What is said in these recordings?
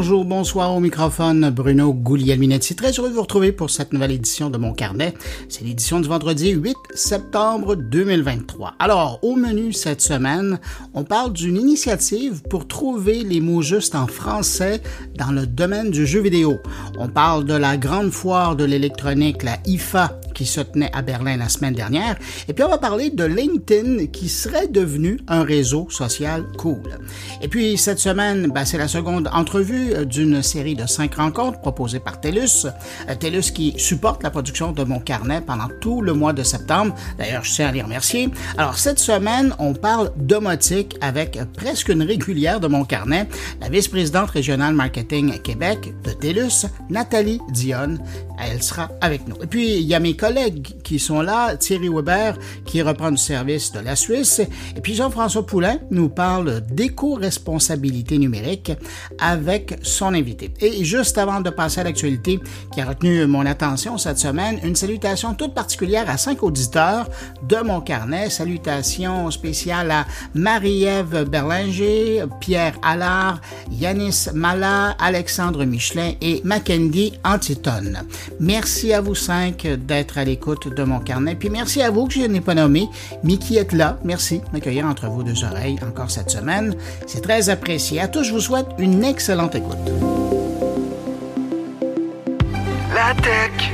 bonjour, bonsoir au microphone. Bruno Guglielminetti, très heureux de vous retrouver pour cette nouvelle édition de mon carnet. C'est l'édition du vendredi 8 septembre 2023. Alors, au menu cette semaine, on parle d'une initiative pour trouver les mots justes en français dans le domaine du jeu vidéo. On parle de la grande foire de l'électronique, la IFA, qui se tenait à Berlin la semaine dernière. Et puis on va parler de LinkedIn qui serait devenu un réseau social cool. Et puis cette semaine, ben, c'est la seconde entrevue euh, d'une série de cinq rencontres proposées par TELUS. Euh, TELUS qui supporte la production de mon carnet pendant tout le mois de septembre. D'ailleurs, je tiens à les remercier. Alors cette semaine, on parle domotique avec presque une régulière de mon carnet, la vice-présidente régionale marketing Québec de TELUS, Nathalie Dionne. Elle sera avec nous. Et puis, il y a mes collègues qui sont là, Thierry Weber, qui reprend du service de la Suisse, et puis Jean-François Poulain nous parle d'éco-responsabilité numérique avec son invité. Et juste avant de passer à l'actualité qui a retenu mon attention cette semaine, une salutation toute particulière à cinq auditeurs de mon carnet. Salutations spéciales à Marie-Ève Berlinger, Pierre Allard, Yanis Mala, Alexandre Michelin et Mackendy Antiton. Merci à vous cinq d'être à l'écoute de mon carnet. Puis merci à vous que je n'ai pas nommé, mais qui êtes là. Merci de m'accueillir entre vos deux oreilles encore cette semaine. C'est très apprécié. À tous, je vous souhaite une excellente écoute. La tech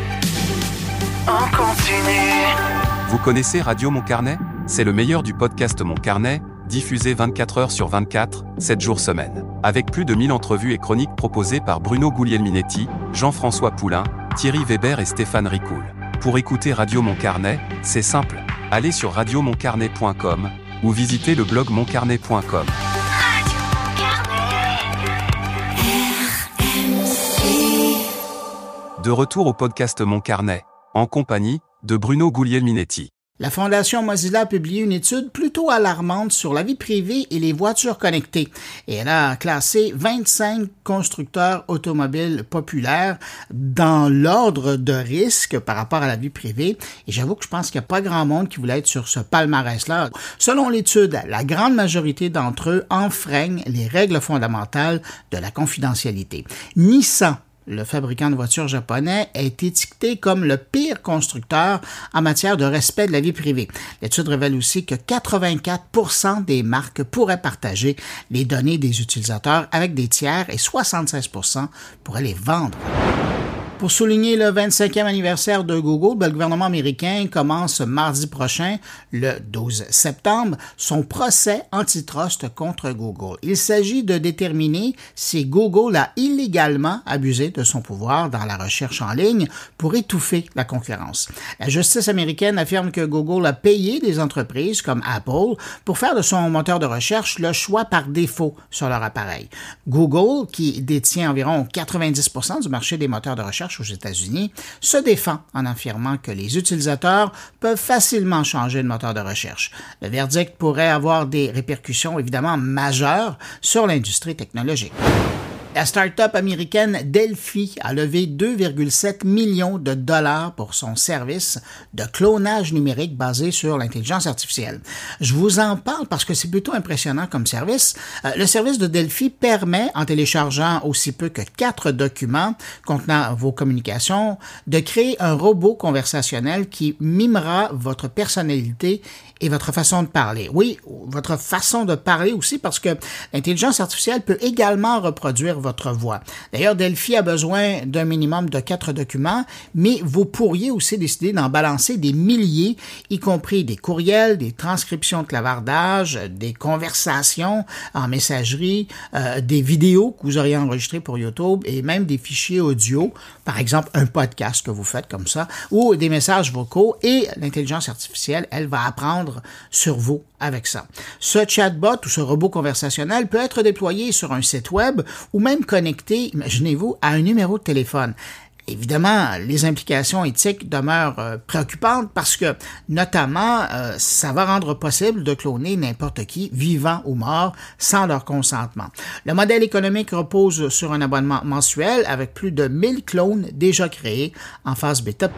en continue. Vous connaissez Radio Mon Carnet? C'est le meilleur du podcast Mon Carnet, diffusé 24 heures sur 24, 7 jours semaine. Avec plus de 1000 entrevues et chroniques proposées par Bruno Guglielminetti, Jean-François Poulain, Thierry Weber et Stéphane Ricoul. Pour écouter Radio Mon Carnet, c'est simple. Allez sur radiomoncarnet.com ou visitez le blog moncarnet.com. De retour au podcast Mon Carnet, en compagnie de Bruno Guglielminetti. La Fondation Mozilla a publié une étude plutôt alarmante sur la vie privée et les voitures connectées. Et elle a classé 25 constructeurs automobiles populaires dans l'ordre de risque par rapport à la vie privée. Et j'avoue que je pense qu'il n'y a pas grand monde qui voulait être sur ce palmarès-là. Selon l'étude, la grande majorité d'entre eux enfreignent les règles fondamentales de la confidentialité. Nissan le fabricant de voitures japonais, est étiqueté comme le pire constructeur en matière de respect de la vie privée. L'étude révèle aussi que 84% des marques pourraient partager les données des utilisateurs avec des tiers et 76% pourraient les vendre. Pour souligner le 25e anniversaire de Google, ben, le gouvernement américain commence mardi prochain, le 12 septembre, son procès antitrust contre Google. Il s'agit de déterminer si Google a illégalement abusé de son pouvoir dans la recherche en ligne pour étouffer la concurrence. La justice américaine affirme que Google a payé des entreprises comme Apple pour faire de son moteur de recherche le choix par défaut sur leur appareil. Google, qui détient environ 90% du marché des moteurs de recherche, aux États-Unis se défend en affirmant que les utilisateurs peuvent facilement changer de moteur de recherche. Le verdict pourrait avoir des répercussions évidemment majeures sur l'industrie technologique. La start-up américaine Delphi a levé 2,7 millions de dollars pour son service de clonage numérique basé sur l'intelligence artificielle. Je vous en parle parce que c'est plutôt impressionnant comme service. Euh, le service de Delphi permet, en téléchargeant aussi peu que quatre documents contenant vos communications, de créer un robot conversationnel qui mimera votre personnalité et votre façon de parler. Oui, votre façon de parler aussi parce que l'intelligence artificielle peut également reproduire votre voix. D'ailleurs, Delphi a besoin d'un minimum de quatre documents, mais vous pourriez aussi décider d'en balancer des milliers, y compris des courriels, des transcriptions de clavardage, des conversations en messagerie, euh, des vidéos que vous auriez enregistrées pour YouTube et même des fichiers audio, par exemple un podcast que vous faites comme ça, ou des messages vocaux et l'intelligence artificielle, elle va apprendre sur vous avec ça. Ce chatbot ou ce robot conversationnel peut être déployé sur un site web ou même connecté, imaginez-vous, à un numéro de téléphone. Évidemment, les implications éthiques demeurent euh, préoccupantes parce que, notamment, euh, ça va rendre possible de cloner n'importe qui, vivant ou mort, sans leur consentement. Le modèle économique repose sur un abonnement mensuel avec plus de 1000 clones déjà créés en phase bêta.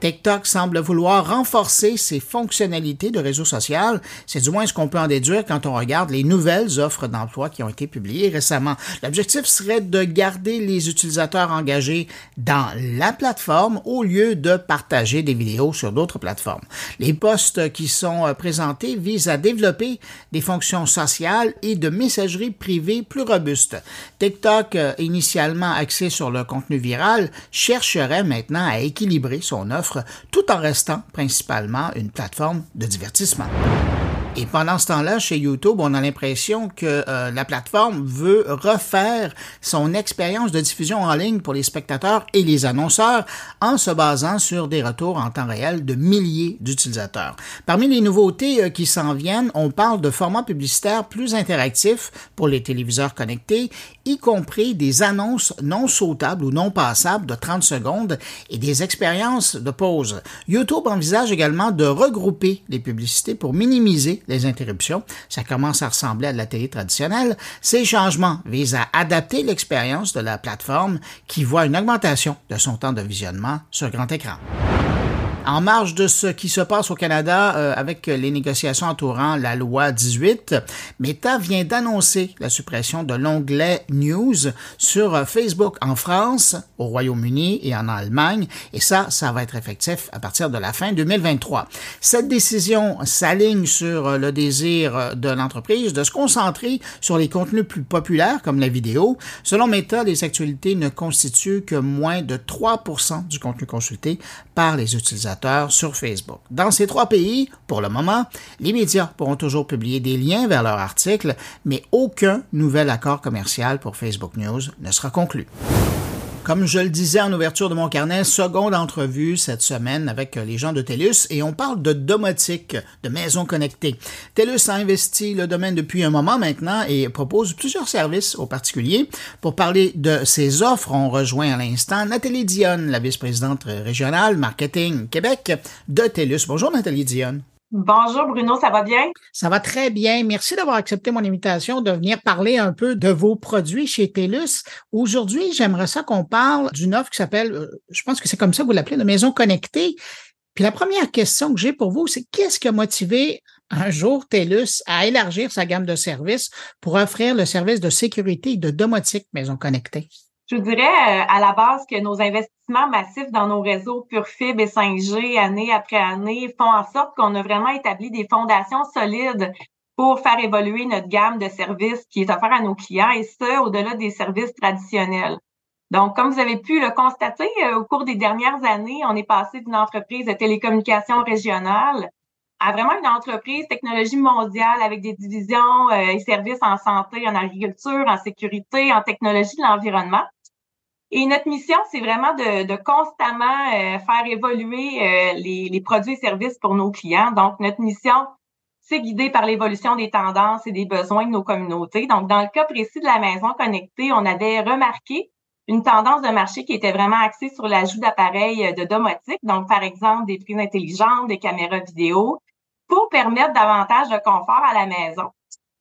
TikTok semble vouloir renforcer ses fonctionnalités de réseau social. C'est du moins ce qu'on peut en déduire quand on regarde les nouvelles offres d'emploi qui ont été publiées récemment. L'objectif serait de garder les utilisateurs engagés dans la plateforme au lieu de partager des vidéos sur d'autres plateformes. Les postes qui sont présentés visent à développer des fonctions sociales et de messagerie privée plus robustes. TikTok, initialement axé sur le contenu viral, chercherait maintenant à équilibrer son offre tout en restant principalement une plateforme de divertissement. Et pendant ce temps-là, chez YouTube, on a l'impression que euh, la plateforme veut refaire son expérience de diffusion en ligne pour les spectateurs et les annonceurs en se basant sur des retours en temps réel de milliers d'utilisateurs. Parmi les nouveautés euh, qui s'en viennent, on parle de formats publicitaires plus interactifs pour les téléviseurs connectés, y compris des annonces non sautables ou non passables de 30 secondes et des expériences de pause. YouTube envisage également de regrouper les publicités pour minimiser les interruptions. Ça commence à ressembler à de la télé traditionnelle. Ces changements visent à adapter l'expérience de la plateforme qui voit une augmentation de son temps de visionnement sur grand écran. En marge de ce qui se passe au Canada euh, avec les négociations entourant la loi 18, Meta vient d'annoncer la suppression de l'onglet News sur Facebook en France, au Royaume-Uni et en Allemagne, et ça, ça va être effectif à partir de la fin 2023. Cette décision s'aligne sur le désir de l'entreprise de se concentrer sur les contenus plus populaires comme la vidéo. Selon Meta, les actualités ne constituent que moins de 3% du contenu consulté par les utilisateurs sur Facebook. Dans ces trois pays, pour le moment, les médias pourront toujours publier des liens vers leurs articles, mais aucun nouvel accord commercial pour Facebook News ne sera conclu. Comme je le disais en ouverture de mon carnet, seconde entrevue cette semaine avec les gens de TELUS et on parle de domotique, de maisons connectées. TELUS a investi le domaine depuis un moment maintenant et propose plusieurs services aux particuliers. Pour parler de ses offres, on rejoint à l'instant Nathalie Dionne, la vice-présidente régionale marketing Québec de TELUS. Bonjour Nathalie Dionne. Bonjour Bruno, ça va bien? Ça va très bien. Merci d'avoir accepté mon invitation de venir parler un peu de vos produits chez TELUS. Aujourd'hui, j'aimerais ça qu'on parle d'une offre qui s'appelle, euh, je pense que c'est comme ça que vous l'appelez, de maison connectée. Puis la première question que j'ai pour vous, c'est qu'est-ce qui a motivé un jour TELUS à élargir sa gamme de services pour offrir le service de sécurité et de domotique maison connectée? Je dirais euh, à la base que nos investissements massifs dans nos réseaux PureFib et 5G année après année font en sorte qu'on a vraiment établi des fondations solides pour faire évoluer notre gamme de services qui est offerte à nos clients et ce, au-delà des services traditionnels. Donc, comme vous avez pu le constater, euh, au cours des dernières années, on est passé d'une entreprise de télécommunications régionale à vraiment une entreprise technologie mondiale avec des divisions euh, et services en santé, en agriculture, en sécurité, en technologie de l'environnement. Et notre mission, c'est vraiment de, constamment euh, faire évoluer euh, les, les, produits et services pour nos clients. Donc, notre mission, c'est guidé par l'évolution des tendances et des besoins de nos communautés. Donc, dans le cas précis de la maison connectée, on avait remarqué une tendance de marché qui était vraiment axée sur l'ajout d'appareils euh, de domotique, donc par exemple des prises intelligentes, des caméras vidéo, pour permettre davantage de confort à la maison.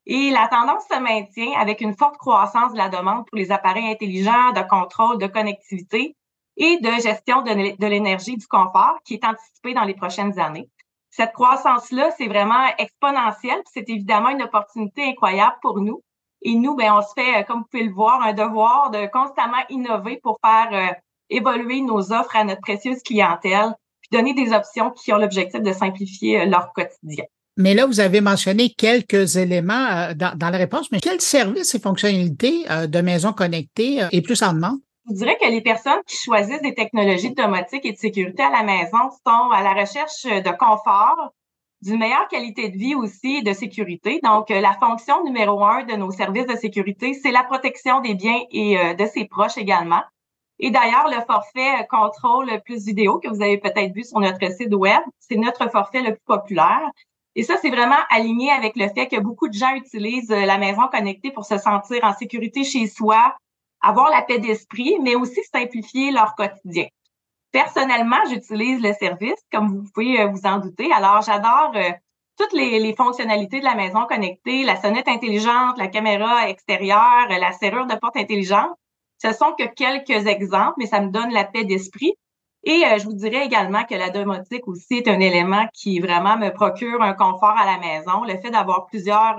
Et la tendance se maintient avec une forte croissance de la demande pour les appareils intelligents de contrôle, de connectivité et de gestion de l'énergie du confort qui est anticipée dans les prochaines années. Cette croissance-là, c'est vraiment exponentiel. C'est évidemment une opportunité incroyable pour nous. Et nous, ben, on se fait, comme vous pouvez le voir, un devoir de constamment innover pour faire euh, évoluer nos offres à notre précieuse clientèle, puis donner des options qui ont l'objectif de simplifier euh, leur quotidien. Mais là, vous avez mentionné quelques éléments euh, dans, la réponse, mais quels services et fonctionnalités euh, de maison connectée euh, est plus en demande? Je dirais que les personnes qui choisissent des technologies de domotique et de sécurité à la maison sont à la recherche de confort, d'une meilleure qualité de vie aussi et de sécurité. Donc, la fonction numéro un de nos services de sécurité, c'est la protection des biens et de ses proches également. Et d'ailleurs, le forfait contrôle plus vidéo que vous avez peut-être vu sur notre site web, c'est notre forfait le plus populaire. Et ça, c'est vraiment aligné avec le fait que beaucoup de gens utilisent euh, la maison connectée pour se sentir en sécurité chez soi, avoir la paix d'esprit, mais aussi simplifier leur quotidien. Personnellement, j'utilise le service, comme vous pouvez euh, vous en douter. Alors, j'adore euh, toutes les, fonctionnalités de la maison connectée, la sonnette intelligente, la caméra extérieure, la serrure de porte intelligente. Ce sont que quelques exemples, mais ça me donne la paix d'esprit. Et je vous dirais également que la domotique aussi est un élément qui vraiment me procure un confort à la maison. Le fait d'avoir plusieurs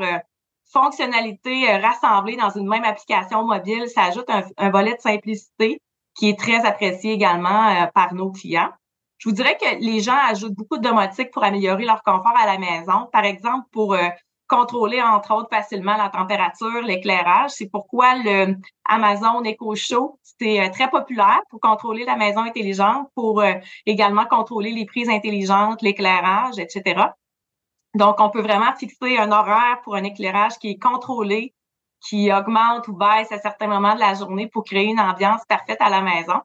fonctionnalités rassemblées dans une même application mobile, ça ajoute un volet de simplicité qui est très apprécié également par nos clients. Je vous dirais que les gens ajoutent beaucoup de domotique pour améliorer leur confort à la maison. Par exemple, pour euh, contrôler, entre autres, facilement la température, l'éclairage. C'est pourquoi le Amazon Echo Show, c'est euh, très populaire pour contrôler la maison intelligente, pour euh, également contrôler les prises intelligentes, l'éclairage, etc. Donc, on peut vraiment fixer un horaire pour un éclairage qui est contrôlé, qui augmente ou baisse à certains moments de la journée pour créer une ambiance parfaite à la maison.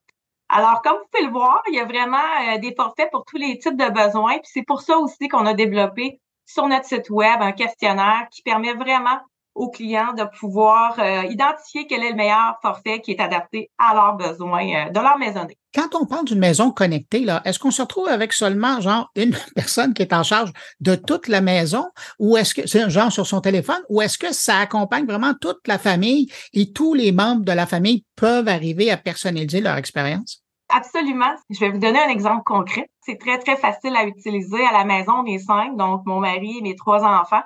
Alors, comme vous pouvez le voir, il y a vraiment euh, des forfaits pour tous les types de besoins. Puis c'est pour ça aussi qu'on a développé sur notre site web un questionnaire qui permet vraiment aux clients de pouvoir euh, identifier quel est le meilleur forfait qui est adapté à leurs besoins euh, de leur maisonnée. Quand on parle d'une maison connectée, là, est-ce qu'on se retrouve avec seulement genre une personne qui est en charge de toute la maison? Ou est-ce que c'est genre sur son téléphone? Ou est-ce que ça accompagne vraiment toute la famille et tous les membres de la famille peuvent arriver à personnaliser leur expérience? Absolument. Je vais vous donner un exemple concret. C'est très, très facile à utiliser à la maison. On est cinq, donc mon mari et mes trois enfants.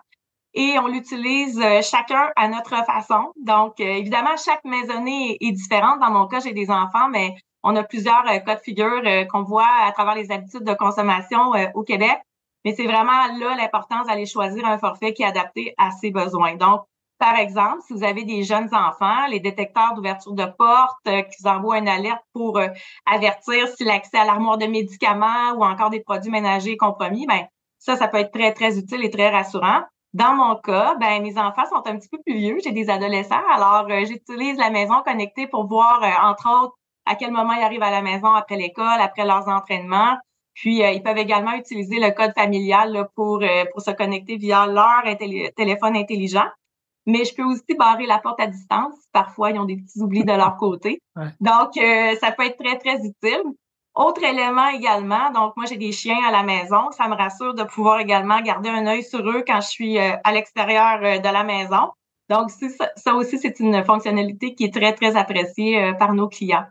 Et on l'utilise euh, chacun à notre façon. Donc, euh, évidemment, chaque maisonnée est, différente. Dans mon cas, j'ai des enfants, mais on a plusieurs euh, cas de figure qu'on voit à travers les habitudes de consommation au Québec. Mais c'est vraiment là l'importance d'aller choisir un forfait qui est adapté à ses besoins. Donc, par exemple, si vous avez des jeunes enfants, les détecteurs d'ouverture de porte euh, qui vous envoient une alerte pour euh, avertir si l'accès à l'armoire de médicaments ou encore des produits ménagers est compromis, ben ça, ça peut être très, très utile et très rassurant. Dans mon cas, ben mes enfants sont un petit peu plus vieux, j'ai des adolescents, alors euh, j'utilise la maison connectée pour voir, entre autres, à quel moment ils arrivent à la maison après l'école, après leurs entraînements. Puis, ils peuvent également utiliser le code familial pour, pour se connecter via leur téléphone intelligent mais je peux aussi barrer la porte à distance. Parfois, ils ont des petits oublis de leur côté. Donc, euh, ça peut être très, très utile. Autre élément également, donc moi j'ai des chiens à la maison, ça me rassure de pouvoir également garder un œil sur eux quand je suis euh, à l'extérieur euh, de la maison. Donc ça, ça aussi c'est une fonctionnalité qui est très très appréciée par nos clients.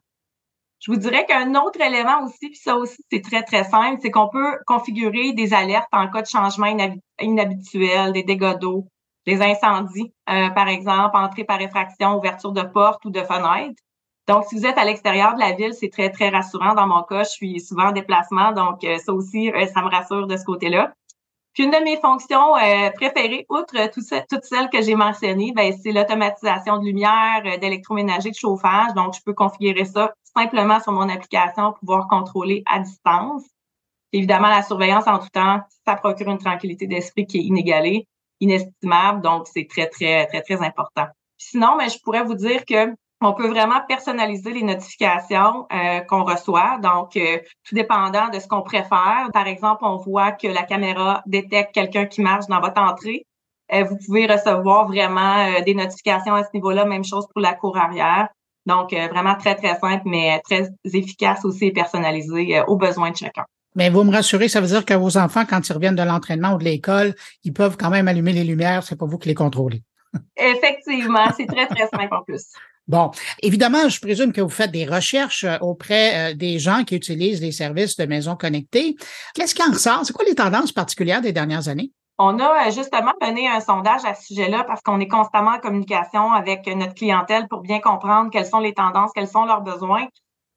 Je vous dirais qu'un autre élément aussi, puis ça aussi c'est très très simple, c'est qu'on peut configurer des alertes en cas de changement inhabituel, des dégâts d'eau, les incendies, euh, par exemple, entrée par effraction, ouverture de porte ou de fenêtre. Donc, si vous êtes à l'extérieur de la ville, c'est très, très rassurant. Dans mon cas, je suis souvent en déplacement, donc euh, ça aussi, euh, ça me rassure de ce côté-là. Puis une de mes fonctions préférées, outre toutes celles que j'ai mentionnées, ben, c'est l'automatisation de lumière, d'électroménager, de chauffage. Donc, je peux configurer ça simplement sur mon application pour pouvoir contrôler à distance. Évidemment, la surveillance en tout temps, ça procure une tranquillité d'esprit qui est inégalée inestimable. Donc, c'est très, très, très, très important. Sinon, mais je pourrais vous dire que on peut vraiment personnaliser les notifications euh, qu'on reçoit. Donc, euh, tout dépendant de ce qu'on préfère. Par exemple, on voit que la caméra détecte quelqu'un qui marche dans votre entrée. Euh, vous pouvez recevoir vraiment des notifications à ce niveau-là. Même chose pour la cour arrière. Donc, vraiment très, très simple, mais très efficace aussi et personnalisé aux besoins de chacun. Mais vous me rassurez, ça veut dire que vos enfants, quand ils reviennent de l'entraînement ou de l'école, ils peuvent quand même allumer les lumières, c'est pas vous qui les contrôlez. Effectivement, c'est très, très simple en plus. Bon, évidemment, je présume que vous faites des recherches euh, auprès euh, des gens qui utilisent les services de maisons connectées. Qu'est-ce qui en ressort? C'est quoi les tendances particulières des dernières années? On a euh, justement mené un sondage à ce sujet-là parce qu'on est constamment en communication avec notre clientèle pour bien comprendre quelles sont les tendances, quels sont leurs besoins.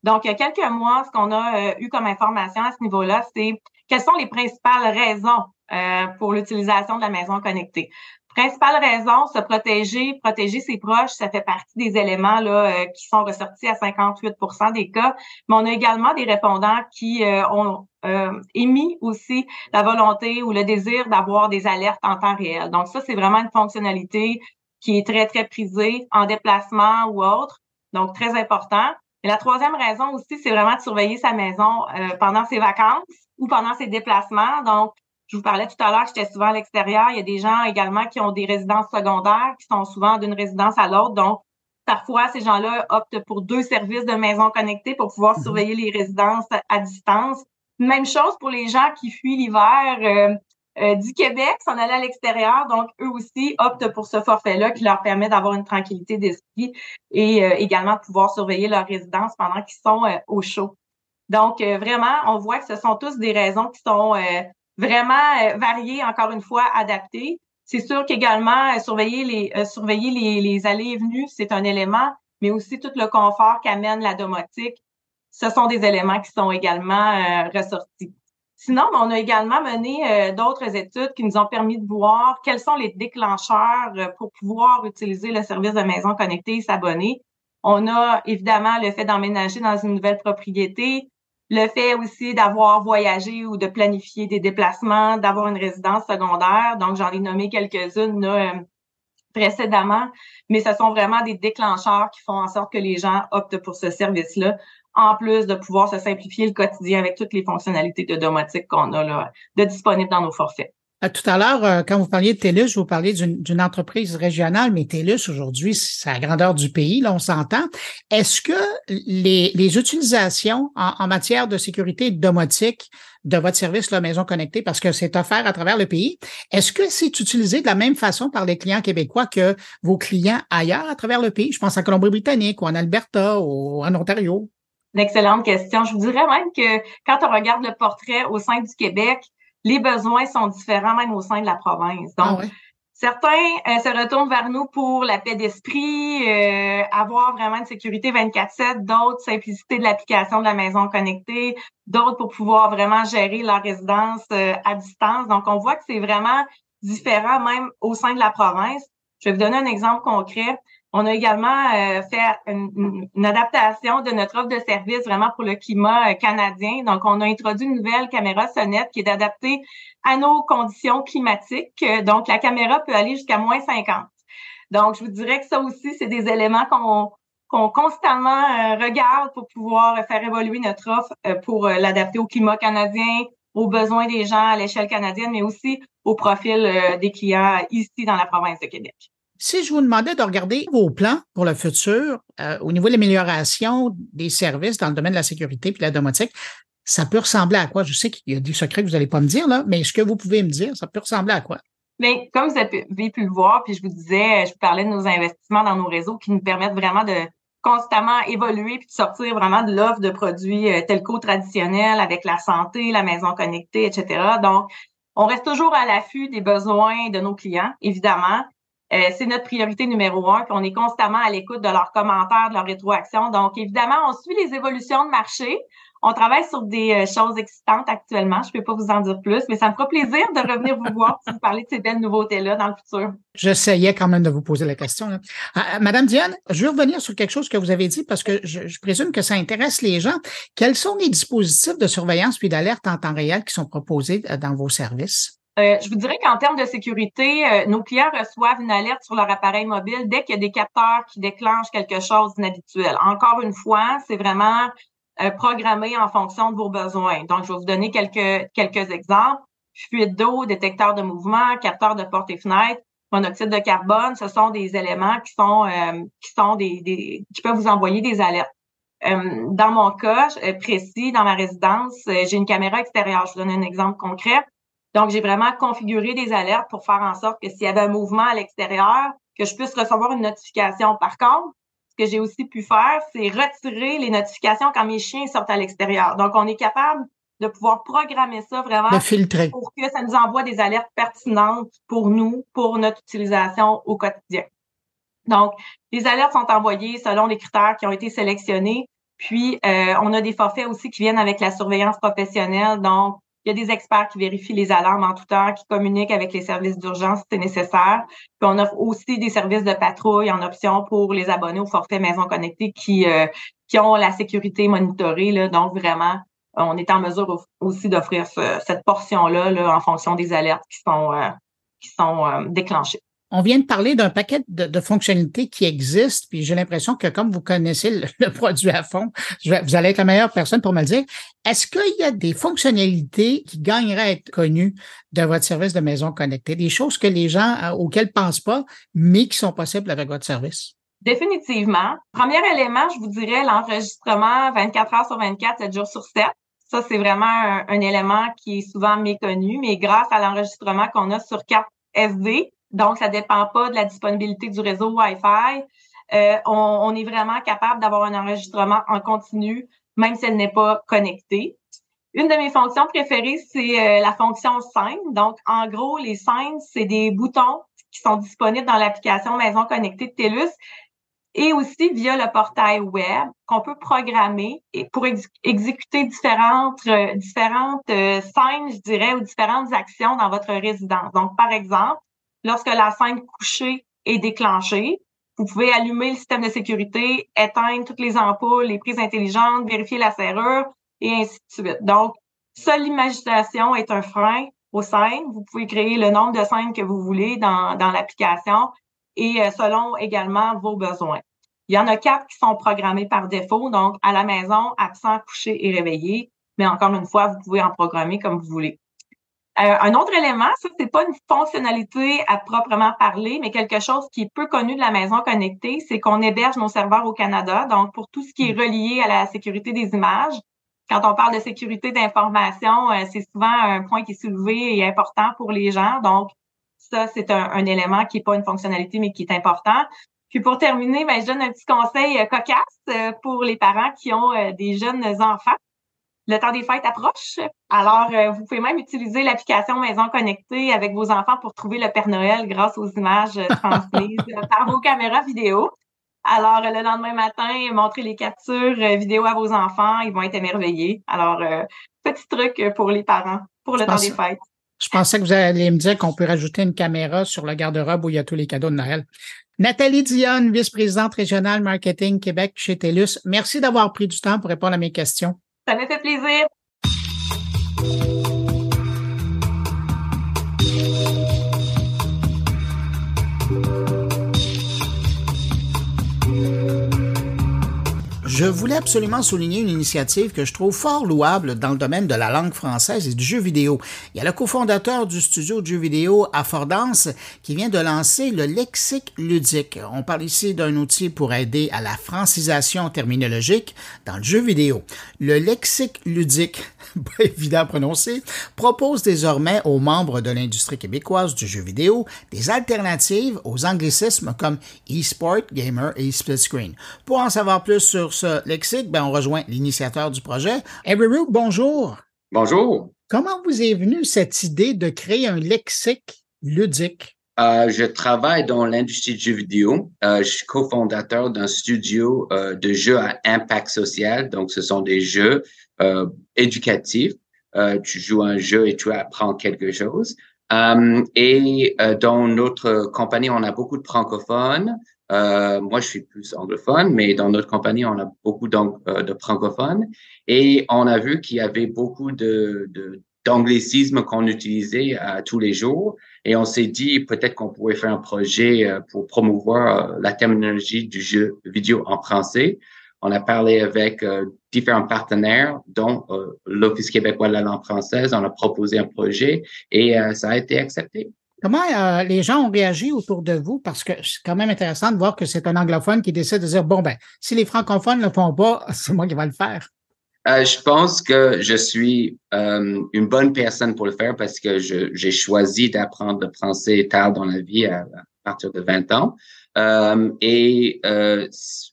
Donc, il y a quelques mois, ce qu'on a euh, eu comme information à ce niveau-là, c'est quelles sont les principales raisons euh, pour l'utilisation de la maison connectée. Principale raison, se protéger, protéger ses proches, ça fait partie des éléments là, euh, qui sont ressortis à 58% des cas. Mais on a également des répondants qui ont émis aussi la volonté ou le désir d'avoir des alertes en temps réel. Donc ça, c'est vraiment une fonctionnalité qui est très, très prisée en déplacement ou autre. Donc, très important. La troisième raison aussi, c'est vraiment de surveiller sa maison euh, pendant ses vacances ou pendant ses déplacements. Donc, je vous parlais tout à l'heure, j'étais souvent à l'extérieur. Il y a des gens également qui ont des résidences secondaires, qui sont souvent d'une résidence à l'autre. Donc, parfois, ces gens-là optent pour deux services de maison connectée pour pouvoir mhm. surveiller les résidences à distance. Même chose pour les gens qui fuient l'hiver. Euh, euh, du Québec, s'en aller à l'extérieur. Donc, eux aussi optent pour ce forfait-là qui leur permet d'avoir une tranquillité d'esprit et euh, également de pouvoir surveiller leur résidence pendant qu'ils sont euh, au chaud. Donc, vraiment, on voit que ce sont tous des raisons qui sont vraiment variées, encore une fois, adaptées. C'est sûr qu'également, surveiller les surveiller les, les allées et venues, c'est un élément, mais aussi tout le confort qu'amène la domotique. Ce sont des éléments qui sont également ressortis. Sinon, on a également mené euh, d'autres études qui nous ont permis de voir quels sont les déclencheurs euh, pour pouvoir utiliser le service de maison connectée et s'abonner. On a évidemment le fait d'emménager dans une nouvelle propriété, le fait aussi d'avoir voyagé ou de planifier des déplacements, d'avoir une résidence secondaire. Donc, j'en ai nommé quelques-unes euh, précédemment, mais ce sont vraiment des déclencheurs qui font en sorte que les gens optent pour ce service-là en plus de pouvoir se simplifier le quotidien avec toutes les fonctionnalités de domotique qu'on a là, de disponibles dans nos forfaits. Euh, tout à l'heure, euh, quand vous parliez de TELUS, vous parliez d'une entreprise régionale, mais TELUS, aujourd'hui, c'est la grandeur du pays, là, on s'entend. Est-ce que les, les utilisations en, en, matière de sécurité domotique de votre service, la Maison Connectée, parce que c'est offert à travers le pays, est-ce que c'est utilisé de la même façon par les clients québécois que vos clients ailleurs à travers le pays? Je pense en Colombie-Britannique ou en Alberta ou en Ontario. Une excellente question. Je vous dirais même que quand on regarde le portrait au sein du Québec, les besoins sont différents même au sein de la province. Donc, ah certains euh, se retournent vers nous pour la paix d'esprit, euh, avoir vraiment une sécurité 24/7, d'autres simplicité de l'application de la maison connectée, d'autres pour pouvoir vraiment gérer leur résidence euh, à distance. Donc, on voit que c'est vraiment différent même au sein de la province. Je vais vous donner un exemple concret. On a également euh, fait une, adaptation de notre offre de service vraiment pour le climat euh, canadien. Donc, on a introduit une nouvelle caméra sonnette qui est adaptée à nos conditions climatiques. Donc, la caméra peut aller jusqu'à moins 50. Donc, je vous dirais que ça aussi, c'est des éléments qu'on qu'on constamment euh, regarde pour pouvoir faire évoluer notre offre pour l'adapter au climat canadien, aux besoins des gens à l'échelle canadienne, mais aussi au profil des clients ici dans la province de Québec. Si je vous demandais de regarder vos plans pour le futur euh, au niveau de l'amélioration des services dans le domaine de la sécurité puis de la domotique, ça peut ressembler à quoi? Je sais qu'il y a des secrets que vous n'allez pas me dire, là, mais ce que vous pouvez me dire, ça peut ressembler à quoi? Bien, comme vous avez pu le voir, puis je vous disais, je vous parlais de nos investissements dans nos réseaux qui nous permettent vraiment de constamment évoluer puis de sortir vraiment de l'offre de produits euh, telco traditionnels avec la santé, la maison connectée, etc. Donc, on reste toujours à l'affût des besoins de nos clients, évidemment. Euh, c'est notre priorité numéro un, puis on est constamment à l'écoute de leurs commentaires, de leurs rétroactions. Donc, évidemment, on suit les évolutions de marché. On travaille sur des euh, choses excitantes actuellement. Je ne peux pas vous en dire plus, mais ça me fera plaisir de revenir vous voir pour vous parler de ces belles nouveautés-là dans le futur. J'essayais quand même de vous poser la question. Ah, Madame Diane, je veux revenir sur quelque chose que vous avez dit parce que je, je, présume que ça intéresse les gens. Quels sont les dispositifs de surveillance puis d'alerte en temps réel qui sont proposés euh, dans vos services? Euh, je vous dirais qu'en termes de sécurité, euh, nos clients reçoivent une alerte sur leur appareil mobile dès qu'il y a des capteurs qui déclenchent quelque chose d'inhabituel. Encore une fois, c'est vraiment euh, programmé en fonction de vos besoins. Donc, je vais vous donner quelques, quelques exemples. Fuite d'eau, détecteur de mouvement, capteur de porte et fenêtre, monoxyde de carbone, ce sont des éléments qui sont qui sont des, des, qui peuvent vous envoyer des alertes. dans mon cas précis, dans ma résidence, j'ai une caméra extérieure. Je vous donne un exemple concret. Donc, j'ai vraiment configuré des alertes pour faire en sorte que s'il y avait un mouvement à l'extérieur, que je puisse recevoir une notification. Par contre, ce que j'ai aussi pu faire, c'est retirer les notifications quand mes chiens sortent à l'extérieur. Donc, on est capable de pouvoir programmer ça vraiment pour que ça nous envoie des alertes pertinentes pour nous, pour notre utilisation au quotidien. Donc, les alertes sont envoyées selon les critères qui ont été sélectionnés. Puis, euh, on a des forfaits aussi qui viennent avec la surveillance professionnelle. Donc, il y a des experts qui vérifient les alarmes en tout temps, qui communiquent avec les services d'urgence si c'est nécessaire. Puis on offre aussi des services de patrouille en option pour les abonnés au forfait Maison Connectée qui, euh, qui ont la sécurité monitorée. Là. Donc vraiment, on est en mesure aussi d'offrir cette portion-là là, en fonction des alertes qui sont, euh, qui sont euh, déclenchées. On vient de parler d'un paquet de, fonctionnalités qui existent, puis j'ai l'impression que comme vous connaissez le, produit à fond, vous allez être la meilleure personne pour me le dire. Est-ce qu'il y a des fonctionnalités qui gagneraient à être connues de votre service de maison connectée, des choses que les gens euh, auxquelles pensent pas, mais qui sont possibles avec votre service? Définitivement. Premier élément, je vous dirais l'enregistrement 24 heures sur 24, 7 jours sur 7. Ça, c'est vraiment un, un, élément qui est souvent méconnu, mais grâce à l'enregistrement qu'on a sur carte SD, donc, ça ne dépend pas de la disponibilité du réseau Wi-Fi. Euh, on, est vraiment capable d'avoir un enregistrement en continu même si elle n'est pas connectée. Une de mes fonctions préférées, c'est euh, la fonction scène. Donc, en gros, les scènes, c'est des boutons qui sont disponibles dans l'application Maison connectée de TELUS et aussi via le portail web qu'on peut programmer pour exécuter différentes euh, différentes euh, scènes, je dirais, ou différentes actions dans votre résidence. Donc, par exemple, lorsque la scène couchée est déclenchée, vous pouvez allumer le système de sécurité, éteindre toutes les ampoules, les prises intelligentes, vérifier la serrure et ainsi de suite. Donc, seule l'imagination est un frein aux scènes. Vous pouvez créer le nombre de scènes que vous voulez dans, dans l'application et euh, selon également vos besoins. Il y en a quatre qui sont programmés par défaut, donc à la maison, absent, couché et réveillé. Mais encore une fois, vous pouvez en programmer comme vous voulez. Euh, un autre élément, ça, c'est pas une fonctionnalité à proprement parler, mais quelque chose qui est peu connu de la maison connectée, c'est qu'on héberge nos serveurs au Canada. Donc, pour tout ce qui est mm. relié à la sécurité des images, quand on parle de sécurité d'information, euh, c'est souvent un point qui est soulevé et important pour les gens. Donc, ça, c'est un, élément qui n'est pas une fonctionnalité, mais qui est important. Puis pour terminer, ben, je donne un petit conseil euh, cocasse pour les parents qui ont des jeunes enfants le temps des fêtes approche. Alors, euh, vous pouvez même utiliser l'application Maison Connectée avec vos enfants pour trouver le Père Noël grâce aux images euh, transmises euh, par vos caméras vidéo. Alors, le lendemain matin, montrez les captures vidéo à vos enfants, ils vont être émerveillés. Alors, petit truc pour les parents pour le temps des fêtes. Je pensais que vous alliez me dire qu'on peut rajouter une caméra sur le garde-robe où il y a tous les cadeaux de Noël. Nathalie Dionne, vice-présidente régionale marketing Québec chez TELUS, merci d'avoir pris du temps pour répondre à mes questions. Ça me fait plaisir. Je voulais absolument souligner une initiative que je trouve fort louable dans le domaine de la langue française et du jeu vidéo. Il y a le cofondateur du studio de jeux vidéo Affordance qui vient de lancer le lexique ludique. On parle ici d'un outil pour aider à la francisation terminologique dans le jeu vidéo. Le lexique ludique pas évident à prononcer, propose désormais aux membres de l'industrie québécoise du jeu vidéo des alternatives aux anglicismes comme e-sport, gamer et split screen. Pour en savoir plus sur ce lexique, ben on rejoint l'initiateur du projet. Rook, bonjour. Bonjour. Comment vous est venue cette idée de créer un lexique ludique? Euh, je travaille dans l'industrie du jeu vidéo. Euh, je suis cofondateur d'un studio euh, de jeux à impact social. Donc, ce sont des jeux euh, éducatif. Euh, tu joues un jeu et tu apprends quelque chose. Euh, et dans notre compagnie, on a beaucoup de francophones. moi, je suis plus anglophone, mais dans notre compagnie, on a beaucoup de francophones. Et on a vu qu'il y avait beaucoup de, d'anglicisme qu'on utilisait tous les jours. Et on s'est dit peut-être qu'on pourrait faire un projet pour promouvoir la terminologie du jeu vidéo en français. On a parlé avec euh, différents partenaires, dont euh, l'Office québécois de la langue française. On a proposé un projet et euh, ça a été accepté. Comment les gens ont réagi autour de vous? Parce que c'est quand même intéressant de voir que c'est un anglophone qui décide de dire, bon, ben, si les francophones ne le font pas, c'est moi qui vais le faire. je pense que je suis une bonne personne pour le faire parce que j'ai choisi d'apprendre le français tard dans la vie à, à partir de 20 ans. Euh, et euh,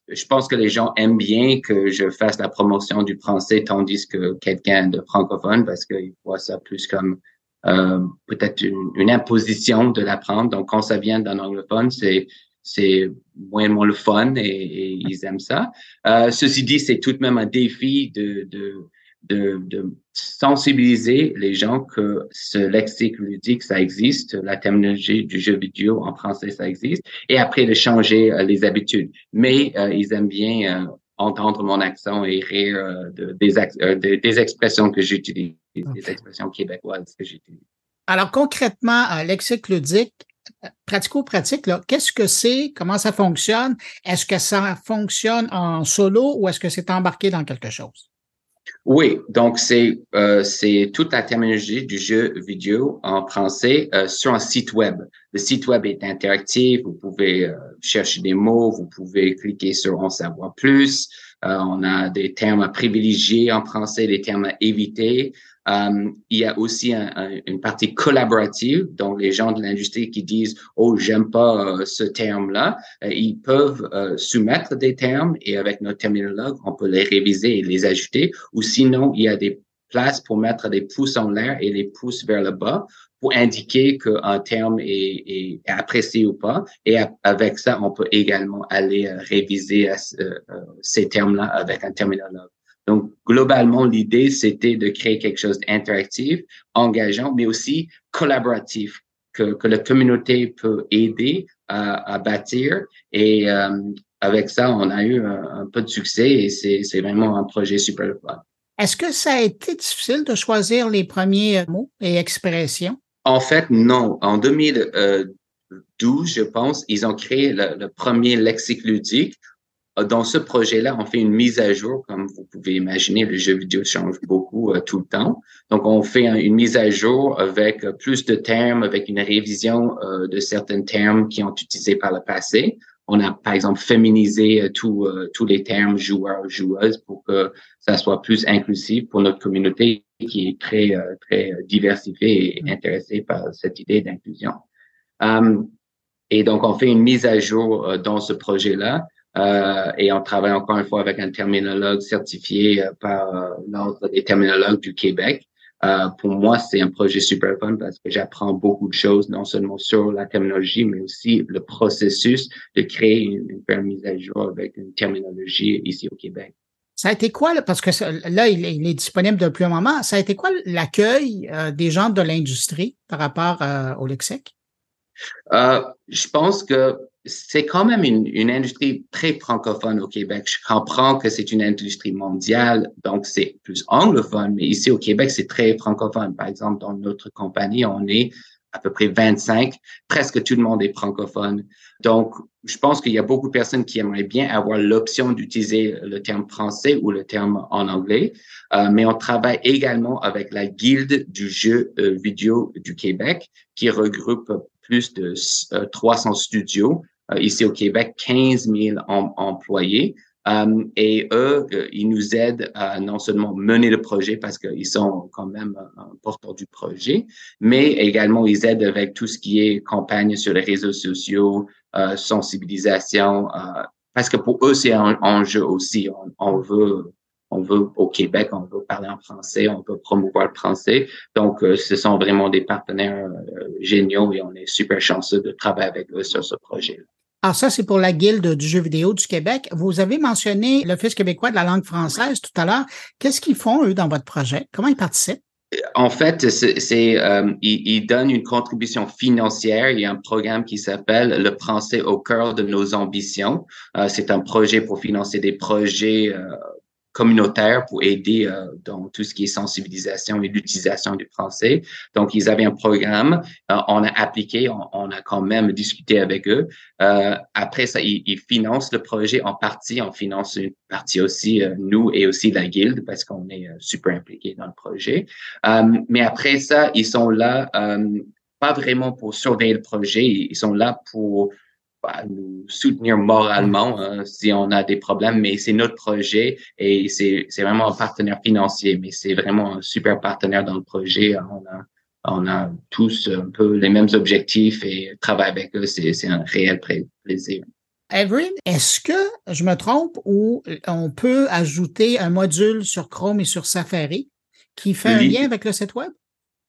je pense que les gens aiment bien que je fasse la promotion du français tandis que quelqu'un de francophone parce qu'ils voient ça plus comme euh, peut-être une, imposition de l'apprendre. Donc quand ça vient d'un anglophone, c'est c'est moins le fun et, ils aiment ça. Euh, ceci dit, c'est tout de même un défi de, de de, de, sensibiliser les gens que ce lexique ludique, ça existe, la terminologie du jeu vidéo en français, ça existe, et après de changer euh, les habitudes. Mais euh, ils aiment bien euh, entendre mon accent et rire de, des, des, expressions que j'utilise, des expressions québécoises que j'utilise. Alors concrètement, lexique ludique, pratico-pratique, qu'est-ce que c'est? Comment ça fonctionne? Est-ce que ça fonctionne en solo ou est-ce que c'est embarqué dans quelque chose? Oui, donc c'est euh, c'est toute la terminologie du jeu vidéo en français euh, sur un site web. Le site web est interactif, vous pouvez euh, chercher des mots, vous pouvez cliquer sur en savoir plus. on a des termes à privilégier en français, des termes à éviter. Euh, il y a aussi une partie collaborative, donc les gens de l'industrie qui disent oh j'aime pas euh, ce terme-là, euh, ils peuvent soumettre des termes et avec notre terminologue on peut les réviser et les ajouter. Ou sinon il y a des places pour mettre des pouces en l'air et les pouces vers le bas pour indiquer qu'un terme est, est, apprécié ou pas. Et avec ça, on peut également aller réviser ces termes-là avec un terminologue. Donc, globalement, l'idée, c'était de créer quelque chose d'interactif, engageant, mais aussi collaboratif, que, que la communauté peut aider à, à bâtir. Et euh, avec ça, on a eu un, peu de succès et c'est vraiment un projet super fun. Est-ce que ça a été difficile de choisir les premiers mots et expressions? En fait, non. En 2012, je pense, ils ont créé le, le premier lexique ludique dans ce projet-là, on fait une mise à jour, comme vous pouvez imaginer, le jeu vidéo change beaucoup euh, tout le temps. Donc, on fait une mise à jour avec plus de termes, avec une révision euh, de certains termes qui ont été utilisés par le passé. On a, par exemple, féminisé euh, tous les termes joueurs, joueuses pour que ça soit plus inclusif pour notre communauté qui est très, très diversifiée et mm. intéressée par cette idée d'inclusion. et donc, on fait une mise à jour dans ce projet-là. Euh, et on travaille encore une fois avec un terminologue certifié euh, par euh, l'Ordre des terminologues du Québec. Euh, pour moi, c'est un projet super fun parce que j'apprends beaucoup de choses, non seulement sur la terminologie, mais aussi le processus de créer une, une mise à jour avec une terminologie ici au Québec. Ça a été quoi, parce que là, il est, il est, disponible depuis un moment, ça a été quoi l'accueil des gens de l'industrie par rapport au lexique? je pense que c'est quand même une, une, industrie très francophone au Québec. Je comprends que c'est une industrie mondiale, donc c'est plus anglophone, mais ici au Québec, c'est très francophone. Par exemple, dans notre compagnie, on est à peu près 25, presque tout le monde est francophone. Donc, je pense qu'il y a beaucoup de personnes qui aimeraient bien avoir l'option d'utiliser le terme français ou le terme en anglais, euh, mais on travaille également avec la Guilde du jeu euh, vidéo du Québec, qui regroupe plus de 300 euh, studios ici au Québec 15 000 employés. Euh, et eux, euh, ils nous aident à non seulement mener le projet parce qu'ils sont quand même porteurs du projet, mais également ils aident avec tout ce qui est campagne sur les réseaux sociaux, sensibilisation, parce que pour eux c'est un enjeu aussi. On, veut, on veut au Québec, on veut parler en français, on veut promouvoir le français. Donc, ce sont vraiment des partenaires géniaux et on est super chanceux de travailler avec eux sur ce projet-là. Alors ça, c'est pour la Guilde du jeu vidéo du Québec. Vous avez mentionné l'Office québécois de la langue française tout à l'heure. Qu'est-ce qu'ils font, eux, dans votre projet? Comment ils participent? En fait, c'est euh, ils, donnent une contribution financière. Il y a un programme qui s'appelle Le français au cœur de nos ambitions. Euh, c'est un projet pour financer des projets euh, communautaire pour aider euh, dans tout ce qui est sensibilisation et l'utilisation du français. Donc, ils avaient un programme, euh, on a appliqué, on, a quand même discuté avec eux. Euh, après ça, ils, ils, financent le projet en partie, on finance une partie aussi, euh, nous et aussi la guilde, parce qu'on est super impliqués dans le projet. mais après ça, ils sont là, pas vraiment pour surveiller le projet, ils sont là pour nous soutenir moralement hein, si on a des problèmes, mais c'est notre projet et c'est vraiment un partenaire financier, mais c'est vraiment un super partenaire dans le projet. On a, on a tous un peu les mêmes objectifs et travailler avec eux, c'est un réel plaisir. Evelyn, est-ce que je me trompe ou on peut ajouter un module sur Chrome et sur Safari qui fait un lien avec le site web?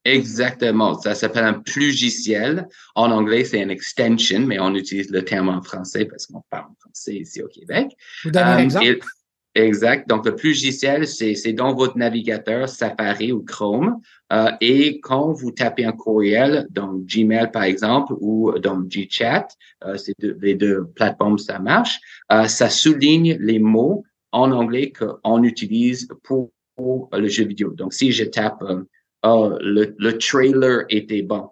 Exactement. Ça s'appelle un plugiciel. En anglais, c'est un extension, mais on utilise le terme en français parce qu'on parle en français ici au Québec. Vous donnez un euh, exemple? exact. Donc, le plugiciel, c'est dans votre navigateur Safari ou Chrome. Euh, et quand vous tapez un courriel dans Gmail, par exemple, ou dans GChat, euh, c'est les deux plateformes, ça marche, euh, ça souligne les mots en anglais qu'on utilise pour, pour, le jeu vidéo. Donc, si je tape oh, le, le trailer était bon.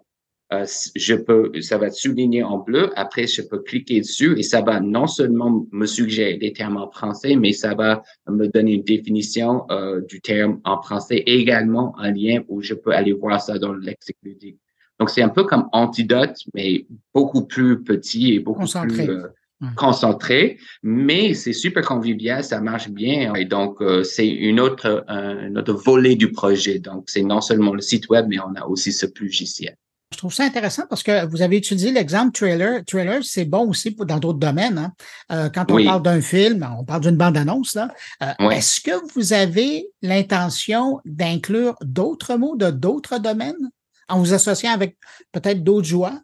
Euh, je peux, ça va souligner en bleu. Après, je peux cliquer dessus et ça va non seulement me suggérer des termes en français, mais ça va me donner une définition euh, du terme en français et également un lien où je peux aller voir ça dans le lexique ludique. Donc, c'est un peu comme Antidote, mais beaucoup plus petit et beaucoup plus concentré, mais c'est super convivial, ça marche bien. Et donc, euh, c'est une autre, un autre volet du projet. Donc, c'est non seulement le site web, mais on a aussi ce logiciel. Je trouve ça intéressant parce que vous avez utilisé l'exemple trailer. Trailer, c'est bon aussi pour, dans d'autres domaines. Hein. Euh, quand on parle d'un film, on parle d'une bande-annonce. Euh, Est-ce que vous avez l'intention d'inclure d'autres mots de d'autres domaines en vous associant avec peut-être d'autres joies?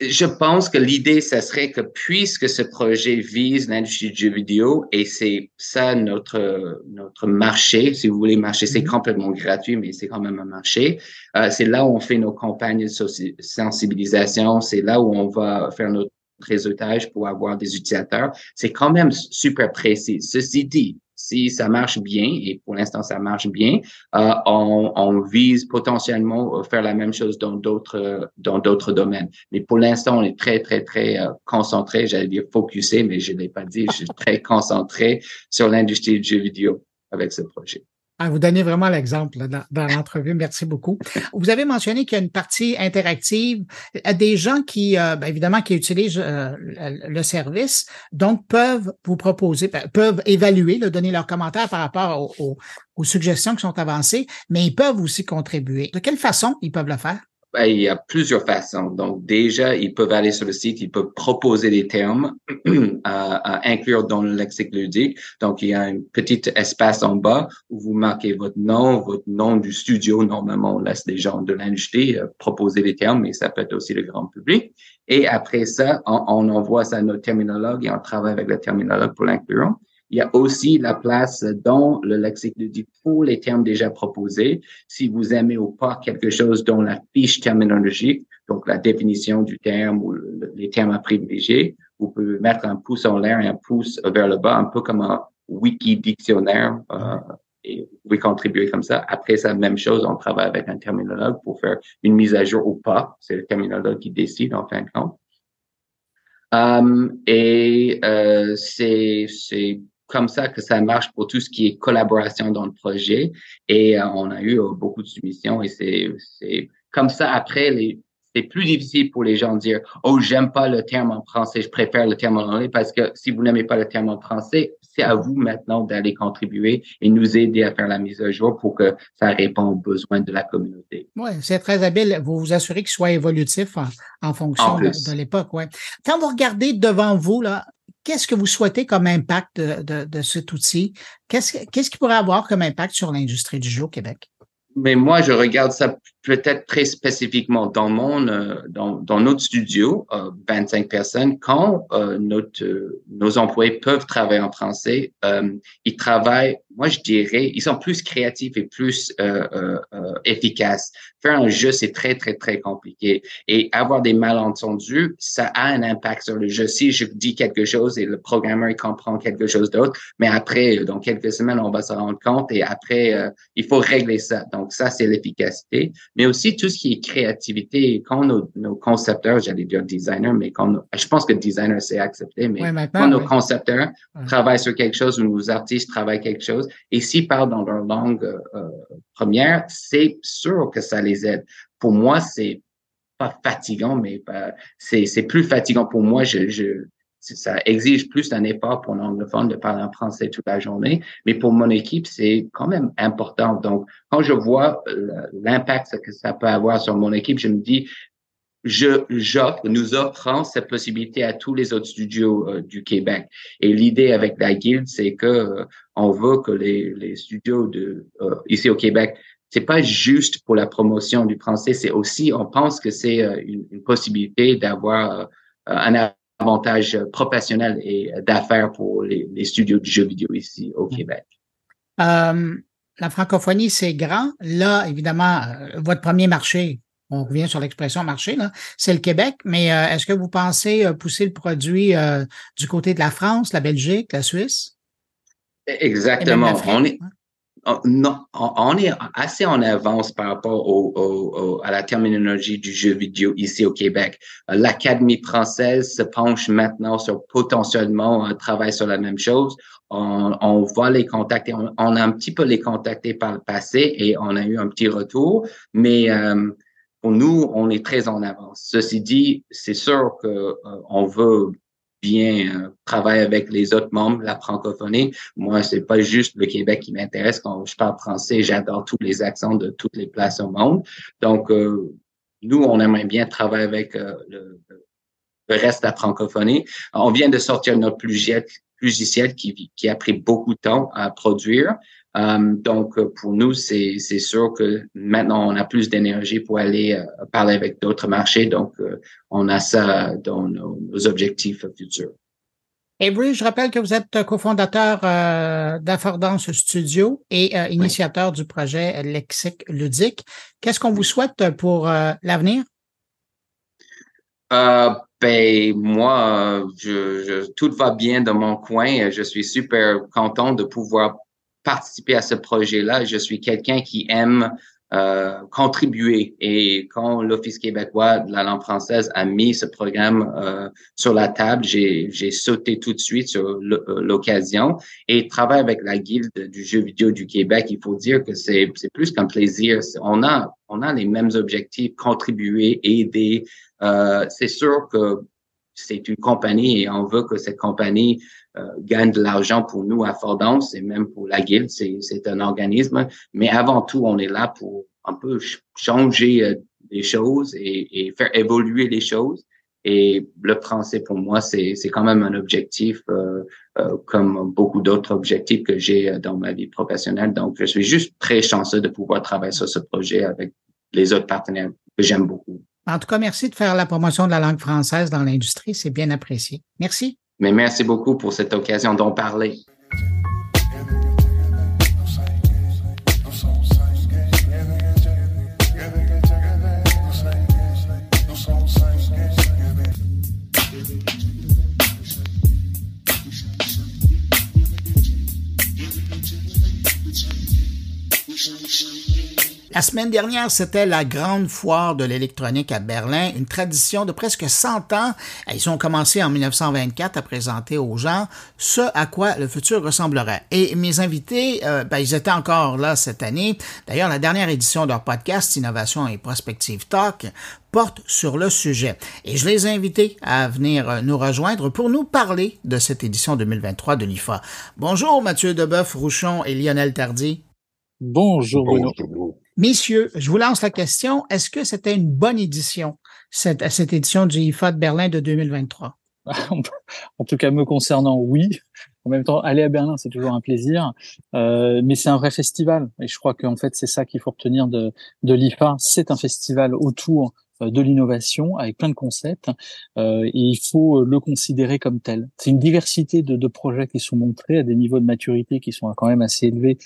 Je pense que l'idée, ce serait que puisque ce projet vise l'industrie du jeu vidéo et c'est ça notre notre marché, si vous voulez, marché, c'est mm-hmm. complètement gratuit, mais c'est quand même un marché. Euh, c'est là où on fait nos campagnes de sensibilisation, c'est là où on va faire notre réseautage pour avoir des utilisateurs. C'est quand même super précis. Ceci dit, si ça marche bien, et pour l'instant ça marche bien, euh, on, on, vise potentiellement faire la même chose dans d'autres dans d'autres domaines. Mais pour l'instant, on est très très très euh, concentré, j'allais dire focusé, mais je l'ai pas dit, je suis très concentré sur l'industrie du jeu vidéo avec ce projet. Ah, vous donnez vraiment l'exemple dans, dans l'entrevue. Merci beaucoup. Vous avez mentionné qu'il y a une partie interactive. Des gens qui, euh, ben, évidemment, qui utilisent euh, le service, donc peuvent vous proposer, ben, peuvent évaluer, donner leurs commentaires par rapport aux suggestions qui sont avancées, mais ils peuvent aussi contribuer. De quelle façon ils peuvent le faire? Ben, il y a plusieurs façons. Donc, déjà, ils peuvent aller sur le site, ils peuvent proposer des termes à, inclure dans le lexique ludique. Donc, il y a un petit espace en bas où vous marquez votre nom, votre nom du studio. Normalement, on laisse des gens de l'industrie euh, proposer des termes, mais ça peut être aussi le grand public. Et après ça, on, on envoie ça à notre terminologue et on travaille avec le terminologue pour l'inclure. Il y a aussi la place dans le lexique ludique pour les termes déjà proposés. Si vous aimez ou pas quelque chose dans la fiche terminologique, donc la définition du terme ou les termes à privilégier, vous pouvez mettre un pouce en l'air et un pouce vers le bas, un peu comme un wiki dictionnaire. Euh, et vous pouvez contribuer comme ça. Après ça, même chose, on travaille avec un terminologue pour faire une mise à jour ou pas. C'est le terminologue qui décide en fin de compte. Um, et euh, c'est comme ça que ça marche pour tout ce qui est collaboration dans le projet. Et euh, on a eu euh, beaucoup de soumissions et c'est comme ça après les c'est plus difficile pour les gens de dire oh j'aime pas le terme en français je préfère le terme en anglais parce que si vous n'aimez pas le terme en français c'est à vous maintenant d'aller contribuer et nous aider à faire la mise à jour pour que ça réponde aux besoins de la communauté. Oui, c'est très habile. Vous vous assurez qu'il soit évolutif en, fonction de, de l'époque. Ouais. Quand vous regardez devant vous, là, qu'est-ce que vous souhaitez comme impact de, de, cet outil? Qu'est-ce, qu'est-ce qui pourrait avoir comme impact sur l'industrie du jeu au Québec? Mais moi, je regarde ça peut-être très spécifiquement dans mon euh, dans, dans notre studio, euh, 25 personnes, quand euh, notre euh, nos employés peuvent travailler en français, euh, ils travaillent, moi je dirais, ils sont plus créatifs et plus efficaces. Faire un jeu, c'est très très très compliqué et avoir des malentendus, ça a un impact sur le jeu. Si je dis quelque chose et le programmeur il comprend quelque chose d'autre, mais après dans quelques semaines on va se rendre compte et après il faut régler ça. Donc ça c'est l'efficacité mais aussi tout ce qui est créativité. Quand nos, nos concepteurs, j'allais dire designer, mais quand je pense que designer c'est accepté, mais quand nos concepteurs travaillent sur quelque chose ou nos artistes travaillent quelque chose, et s'ils parlent dans leur langue euh, première, c'est sûr que ça les aide. Pour moi, c'est pas fatigant, mais c'est plus fatigant pour moi. Je, je, ça exige plus d'un effort pour l'anglophone de parler en français toute la journée, mais pour mon équipe, c'est quand même important. Donc, quand je vois euh, l'impact que ça peut avoir sur mon équipe, je me dis, je j'offre, nous offrons cette possibilité à tous les autres studios euh, du Québec. Et l'idée avec la guilde, c'est que euh, on veut que les, les studios de ici au Québec c'est pas juste pour la promotion du français, c'est aussi, on pense que c'est une, une, possibilité d'avoir un avantage professionnel et d'affaires pour les, studios de jeux vidéo ici au mm. Québec. Euh, la francophonie, c'est grand. Là, évidemment, euh, votre premier marché, on revient sur l'expression marché, là, c'est le Québec, mais euh, est-ce que vous pensez pousser le produit du côté de la France, la Belgique, la Suisse? Exactement. On est, Oh, non, on est assez en avance par rapport au, à la terminologie du jeu vidéo ici au Québec. L'Académie française se penche maintenant sur potentiellement un travail sur la même chose. On, on va les contacter, on, a un petit peu les contactés par le passé et on a eu un petit retour, mais euh, pour nous, on est très en avance. Ceci dit, c'est sûr que euh, on veut bien euh, travailler avec les autres membres de la francophonie. Moi, c'est pas juste le Québec qui m'intéresse. Quand je parle français, j'adore tous les accents de toutes les places au monde. Donc, euh, nous, on aimerait bien travailler avec euh, le, le, reste de la francophonie. On vient de sortir notre logiciel qui, qui a pris beaucoup de temps à produire. Um, donc, pour nous, c'est sûr que maintenant, on a plus d'énergie pour aller euh, parler avec d'autres marchés. Donc, euh, on a ça dans nos, nos objectifs futurs. Avery, je rappelle que vous êtes cofondateur euh, d'Affordance Studio et euh, initiateur oui. du projet Lexique Ludique. Qu'est-ce qu'on vous souhaite pour euh, l'avenir? Euh, ben, moi, je, je, tout va bien dans mon coin. Je suis super content de pouvoir participer à ce projet-là. Je suis quelqu'un qui aime euh, contribuer. Et quand l'Office québécois de la langue française a mis ce programme euh, sur la table, j'ai sauté tout de suite sur euh, l'occasion et travailler avec la Guilde du jeu vidéo du Québec. Il faut dire que c'est plus qu'un plaisir. On a, on a les mêmes objectifs, contribuer, aider. Euh, c'est sûr que c'est une compagnie et on veut que cette compagnie gagne de l'argent pour nous à Fordance et même pour la Guilde. C'est un organisme. Mais avant tout, on est là pour un peu changer euh, les choses et, et, faire évoluer les choses. Et le français, pour moi, c'est quand même un objectif euh, euh, comme beaucoup d'autres objectifs que j'ai dans ma vie professionnelle. Donc, je suis juste très chanceux de pouvoir travailler sur ce projet avec les autres partenaires que j'aime beaucoup. En tout cas, merci de faire la promotion de la langue française dans l'industrie. C'est bien apprécié. Merci. Mais merci beaucoup pour cette occasion d'en parler. La semaine dernière, c'était la grande foire de l'électronique à Berlin, une tradition de presque 100 ans. Ils ont commencé en 1924 à présenter aux gens ce à quoi le futur ressemblerait. Et mes invités, euh, ben, ils étaient encore là cette année. D'ailleurs, la dernière édition de leur podcast Innovation et Prospective Talk porte sur le sujet. Et je les ai invités à venir nous rejoindre pour nous parler de cette édition 2023 de l'IFA. Bonjour Mathieu Deboeuf, Rouchon et Lionel Tardy. Bonjour Bruno. Bonjour. Messieurs, je vous lance la question. Est-ce que c'était une bonne édition, cette, cette édition du IFA de Berlin de 2023? en tout cas, me concernant, oui. En même temps, aller à Berlin, c'est toujours un plaisir, euh, mais c'est un vrai festival. Et je crois qu'en fait, c'est ça qu'il faut retenir de, de l'IFA. C'est un festival autour euh, de l'innovation avec plein de concepts euh, et il faut le considérer comme tel. C'est une diversité de, de projets qui sont montrés à des niveaux de maturité qui sont quand même assez élevés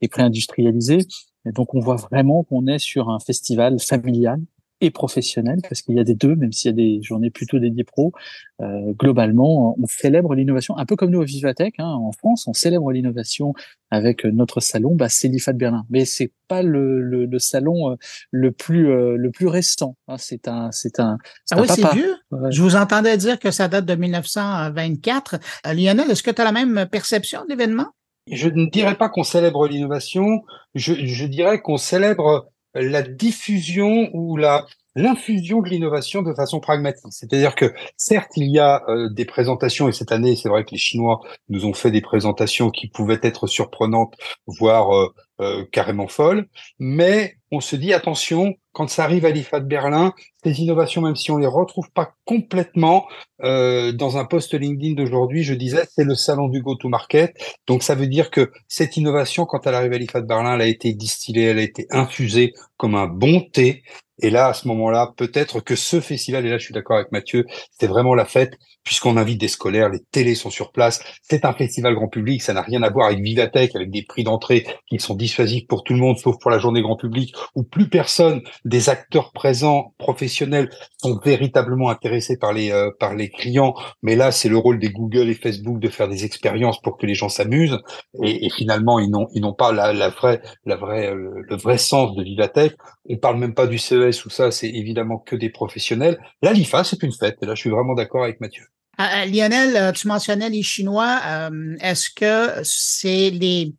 et pré-industrialisés et donc, on voit vraiment qu'on est sur un festival familial et professionnel, parce qu'il y a des deux, même s'il y a des journées plutôt dédiées pro. Euh, globalement, on célèbre l'innovation, un peu comme nous au Vivatech, hein, en France, on célèbre l'innovation avec notre salon, bah, c'est l'IFA de Berlin. Mais c'est pas le, le, le, salon euh, le plus euh, le plus récent. Hein. C'est un c'est un. Ah oui, c'est vieux. Ouais. Je vous entendais dire que ça date de 1924. Euh, Lionel, est-ce que tu as la même perception de l'événement? Je ne dirais pas qu'on célèbre l'innovation, je, dirais qu'on célèbre la diffusion ou la l'infusion de l'innovation de façon pragmatique. C'est-à-dire que certes, il y a euh, des présentations, et cette année, c'est vrai que les Chinois nous ont fait des présentations qui pouvaient être surprenantes, voire euh, euh, carrément folles, mais on se dit attention, quand ça arrive à l'IFA de Berlin, ces innovations, même si on les retrouve pas complètement euh, dans un post LinkedIn d'aujourd'hui, je disais, c'est le salon du go-to-market. Donc ça veut dire que cette innovation, quand elle arrive à l'IFA de Berlin, elle a été distillée, elle a été infusée comme un bon thé. Et là, à ce moment-là, peut-être que ce festival, et là je suis d'accord avec Mathieu, c'est vraiment la fête, puisqu'on invite des scolaires, les télés sont sur place. C'est un festival grand public, ça n'a rien à voir avec Vivatech, avec des prix d'entrée qui sont dissuasifs pour tout le monde, sauf pour la journée grand public, où plus personne des acteurs présents, professionnels, sont véritablement intéressés par les, euh, par les clients. Mais là, c'est le rôle des Google et Facebook de faire des expériences pour que les gens s'amusent. Et, finalement, ils n'ont, ils n'ont pas la, vraie, la vraie, le, le vrai sens de Vivatech. On parle même pas du Ou ça, c'est évidemment que des professionnels. Là, l'IFA, c'est une fête. Et là, je suis vraiment d'accord avec Mathieu. Euh, Lionel, tu mentionnais les Chinois. Euh, est-ce que c'est les,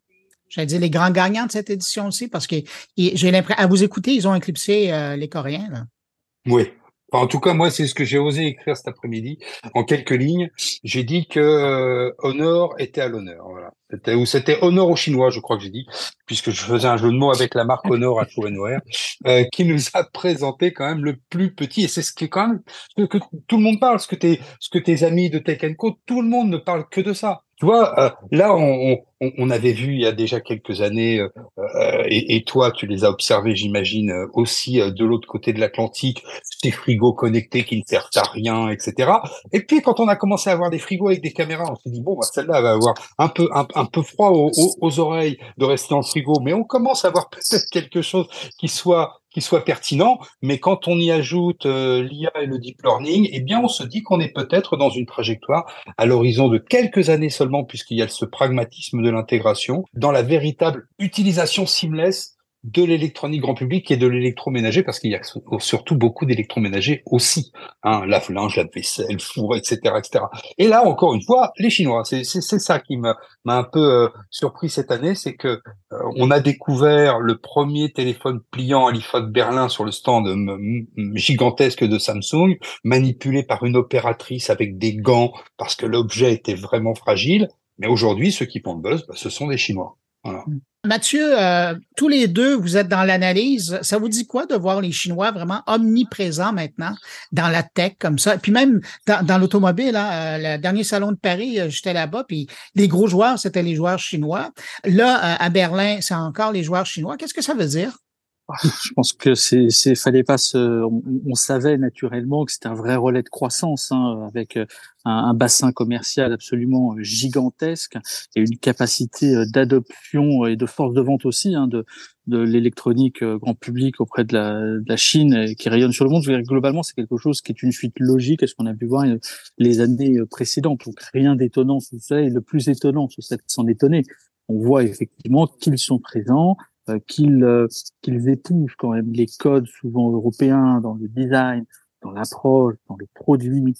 j'allais dire les grands gagnants de cette édition aussi? Parce que j'ai l'impression, à vous écouter, ils ont éclipsé euh, les Coréens. Là. Oui, en tout cas, moi, c'est ce que j'ai osé écrire cet après-midi en quelques lignes. J'ai dit que euh, Honor était à l'honneur. Voilà. C'était ou c'était Honor aux Chinois, je crois que j'ai dit, puisque je faisais un jeu de mots avec la marque Honor à Chouenouer, euh, qui nous a présenté quand même le plus petit. Et c'est ce qui est quand même que tout le monde parle, ce que tes ce que tes amis de Tech Co, tout le monde ne parle que de ça. Tu vois, euh, là, on, avait vu il y a déjà quelques années, euh, euh et, toi, tu les as observés, j'imagine, aussi de l'autre côté de l'Atlantique, ces frigos connectés qui ne servent à rien, etc. Et puis, quand on a commencé à avoir des frigos avec des caméras, on s'est dit, bon, bah, celle-là va avoir un peu, un peu froid aux, aux, oreilles de rester dans le frigo, mais on commence à avoir peut-être quelque chose qui soit soit pertinent, mais quand on y ajoute euh, l'IA et le deep learning, eh bien, on se dit qu'on est peut-être dans une trajectoire à l'horizon de quelques années seulement, puisqu'il y a ce pragmatisme de l'intégration, dans la véritable utilisation seamless de l'électronique grand public et de l'électroménager, parce qu'il y a surtout beaucoup d'électroménager aussi, hein, lave-linge, lave-vaisselle, four, etc., etc. Et là, encore une fois, les Chinois, c'est ça qui m'a un peu euh, surpris cette année, c'est que euh, on a découvert le premier téléphone pliant à l'IFA de Berlin sur le stand gigantesque de Samsung, manipulé par une opératrice avec des gants, parce que l'objet était vraiment fragile. Mais aujourd'hui, ceux qui font le buzz, bah, ce sont des Chinois. Mathieu, euh, tous les deux, vous êtes dans l'analyse. Ça vous dit quoi de voir les Chinois vraiment omniprésents maintenant dans la tech comme ça? Puis même dans, l'automobile, hein, euh, le dernier salon de Paris, euh, j'étais là-bas, puis les gros joueurs, c'était les joueurs chinois. Là, à Berlin, c'est encore les joueurs chinois. Qu'est-ce que ça veut dire? Je pense que c'est, c'est fallait pas se. On, savait naturellement que c'était un vrai relais de croissance, hein, avec euh, un, un, bassin commercial absolument gigantesque et une capacité euh, d'adoption et de force de vente aussi hein, de, de l'électronique euh, grand public auprès de la, de la Chine qui rayonne sur le monde. Je veux dire, globalement, c'est quelque chose qui est une suite logique à ce qu'on a pu voir les années précédentes. Donc rien d'étonnant sur ça. Et le plus étonnant, c'est s'en étonner. On voit effectivement qu'ils sont présents, euh, qu'ils euh, qu'ils épousent quand même les codes souvent européens dans le design, dans l'approche, dans les produits,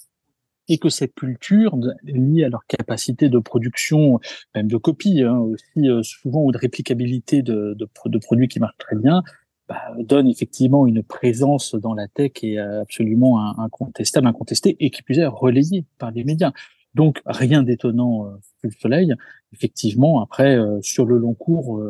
et que cette culture liée à leur capacité de production, même de copie, hein, aussi euh, souvent ou de réplicabilité de, de, de, produits qui marchent très bien, bah, donne effectivement une présence dans la tech et absolument incontestable, incontestée, et qui plus est relayée par les médias. Donc rien d'étonnant euh, le soleil. Effectivement, après sur le long cours,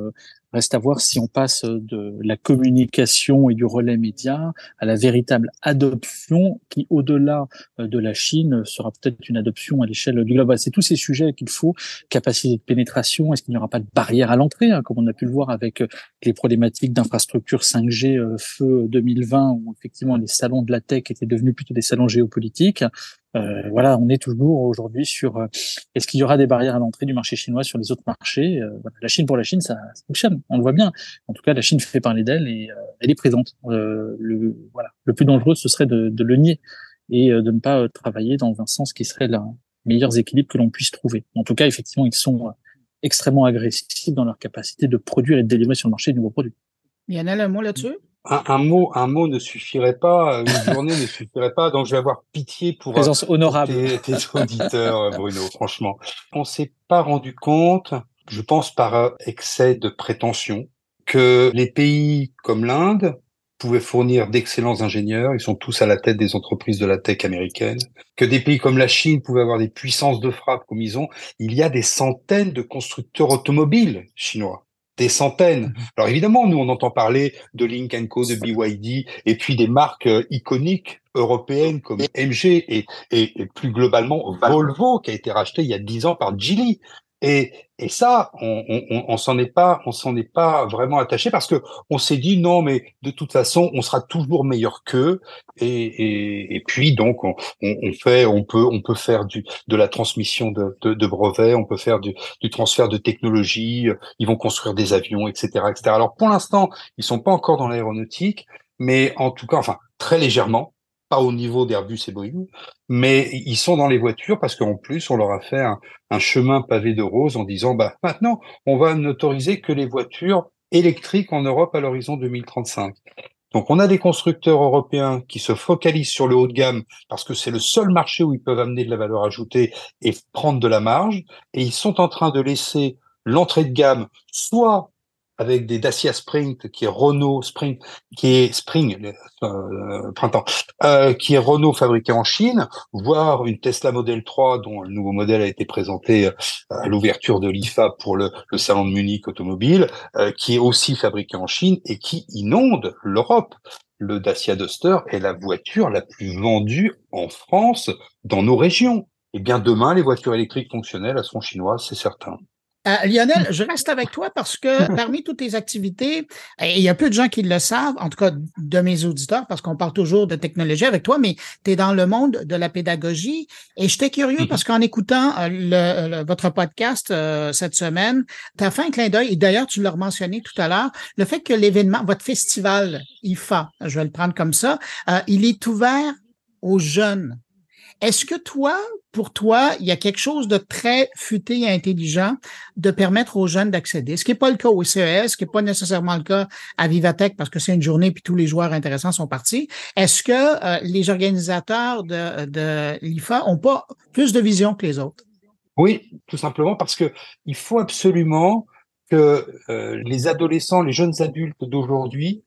Reste à voir si on passe de la communication et du relais média à la véritable adoption qui, au-delà euh, de la Chine, sera peut-être une adoption à l'échelle du globe. C'est tous ces sujets qu'il faut. Capacité de pénétration, est-ce qu'il n'y aura pas de barrière à l'entrée, hein, comme on a pu le voir avec euh, les problématiques d'infrastructure 5G euh, feu 2020, où effectivement les salons de la tech étaient devenus plutôt des salons géopolitiques. Euh, voilà, on est toujours aujourd'hui sur euh, est-ce qu'il y aura des barrières à l'entrée du marché chinois sur les autres marchés. Euh, la Chine pour la Chine, ça, ça, fonctionne, on le voit bien. En tout cas, la Chine fait parler d'elle et elle est présente. le voilà, le plus dangereux ce serait de, de le nier et de ne pas travailler dans un sens qui serait le meilleur équilibre que l'on puisse trouver. En tout cas, effectivement, ils sont extrêmement agressifs dans leur capacité de produire et de délivrer sur le marché de nouveaux produits. Il un mot là-dessus? Un, mot, un mot ne suffirait pas, une journée ne suffirait pas. Donc, je vais avoir pitié pour présence honorable tes, auditeurs, Bruno. Franchement, on s'est pas rendu compte, je pense par excès de prétention, que les pays comme l'Inde pouvaient fournir d'excellents ingénieurs, ils sont tous à la tête des entreprises de la tech américaine, que des pays comme la Chine pouvaient avoir des puissances de frappe comme ils ont. Il y a des centaines de constructeurs automobiles chinois des centaines. Mhm. Alors évidemment, nous, on entend parler de Link Co, de BYD, et puis des marques euh, iconiques européennes comme MG et, et, et, plus globalement Volvo, qui a été racheté il y a dix ans par Geely. Et, et ça, on, on, on s'en est pas, on s'en est pas vraiment attaché parce que on s'est dit non, mais de toute façon, on sera toujours meilleur qu'eux. Et, et, et, puis donc, on, on, fait, on peut, on peut faire du, de la transmission de, de, de brevets, on peut faire du, du, transfert de technologie. Ils vont construire des avions, etc., etc. Alors pour l'instant, ils sont pas encore dans l'aéronautique, mais en tout cas, enfin très légèrement pas au niveau d'Airbus et Boeing, mais ils sont dans les voitures parce qu'en plus, on leur a fait un, chemin pavé de rose en disant, bah, maintenant, on va n'autoriser que les voitures électriques en Europe à l'horizon 2035. Donc, on a des constructeurs européens qui se focalisent sur le haut de gamme parce que c'est le seul marché où ils peuvent amener de la valeur ajoutée et prendre de la marge. Et ils sont en train de laisser l'entrée de gamme soit avec des Dacia Sprint, qui est Renault Spring, qui est Spring, euh, printemps, euh, qui est Renault fabriqué en Chine, voire une Tesla Model 3 dont le nouveau modèle a été présenté euh, à l'ouverture de l'IFA pour le, le, salon de Munich automobile, euh, qui est aussi fabriqué en Chine et qui inonde l'Europe. Le Dacia Duster est la voiture la plus vendue en France dans nos régions. Eh bien, demain, les voitures électriques fonctionnelles, elles seront chinoises, c'est certain. Euh, Lionel, je reste avec toi parce que parmi toutes tes activités, et il y a peu de gens qui le savent, en tout cas de mes auditeurs, parce qu'on parle toujours de technologie avec toi, mais tu es dans le monde de la pédagogie. Et j'étais curieux parce qu'en écoutant euh, le, votre podcast euh, cette semaine, tu as fait un clin d'œil, et d'ailleurs, tu l'as mentionné tout à l'heure, le fait que l'événement, votre festival IFA, je vais le prendre comme ça, il est ouvert aux jeunes. Est-ce que toi, pour toi, il y a quelque chose de très futé et intelligent de permettre aux jeunes d'accéder? Ce qui n'est pas le cas au CES, ce qui n'est pas nécessairement le cas à Vivatech parce que c'est une journée puis tous les joueurs intéressants sont partis. Est-ce que euh, les organisateurs de, de l'IFA ont pas plus de vision que les autres? Oui, tout simplement parce que il faut absolument que euh, les adolescents, les jeunes adultes d'aujourd'hui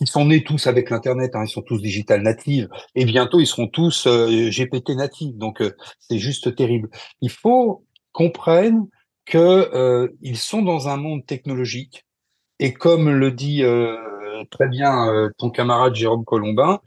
ils sont nés tous avec l'internet, hein, ils sont tous digital natives, et bientôt ils seront tous euh, GPT natives. Donc euh, c'est juste terrible. Il faut comprendre que euh, ils sont dans un monde technologique, et comme le dit très bien ton camarade Jérôme Colombin,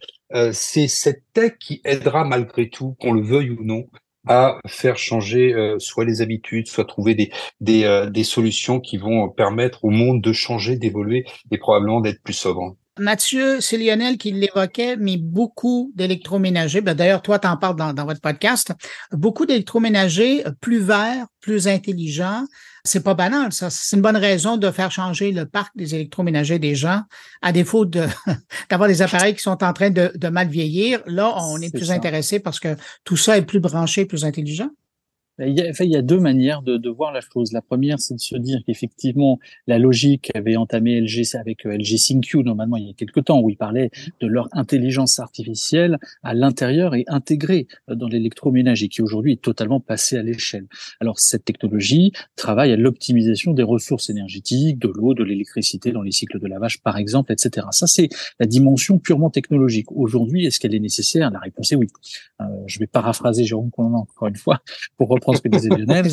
c'est cette tech qui aidera malgré tout, qu'on le veuille ou non, à faire changer soit les habitudes, soit trouver des, des, des solutions qui vont permettre au monde de changer, d'évoluer et probablement d'être plus sobre. Mathieu, c'est Lionel qui l'évoquait, mais beaucoup d'électroménagers, ben d'ailleurs, toi, tu en parles dans, votre podcast, beaucoup d'électroménagers plus verts, plus intelligents. C'est pas banal, ça. C'est une bonne raison de faire changer le parc des électroménagers des gens, à défaut de d'avoir des appareils qui sont en train de, mal vieillir. Là, on est, plus intéressé parce que tout ça est plus branché, plus intelligent. Il y, a, il y a deux manières de, de, voir la chose. La première, c'est de se dire qu'effectivement, la logique avait entamé LG avec euh, LG ThinQ, normalement, il y a quelque temps, où ils parlaient de leur intelligence artificielle à l'intérieur et intégrée euh, dans l'électroménager, qui aujourd'hui est totalement passé à l'échelle. Alors, cette technologie travaille à l'optimisation des ressources énergétiques, de l'eau, de l'électricité dans les cycles de lavage, par exemple, etc. Ça, c'est la dimension purement technologique. Aujourd'hui, est-ce qu'elle est nécessaire? La réponse est oui. Euh, je vais paraphraser Jérôme Conan encore une fois pour reprendre ce que disait Lionel.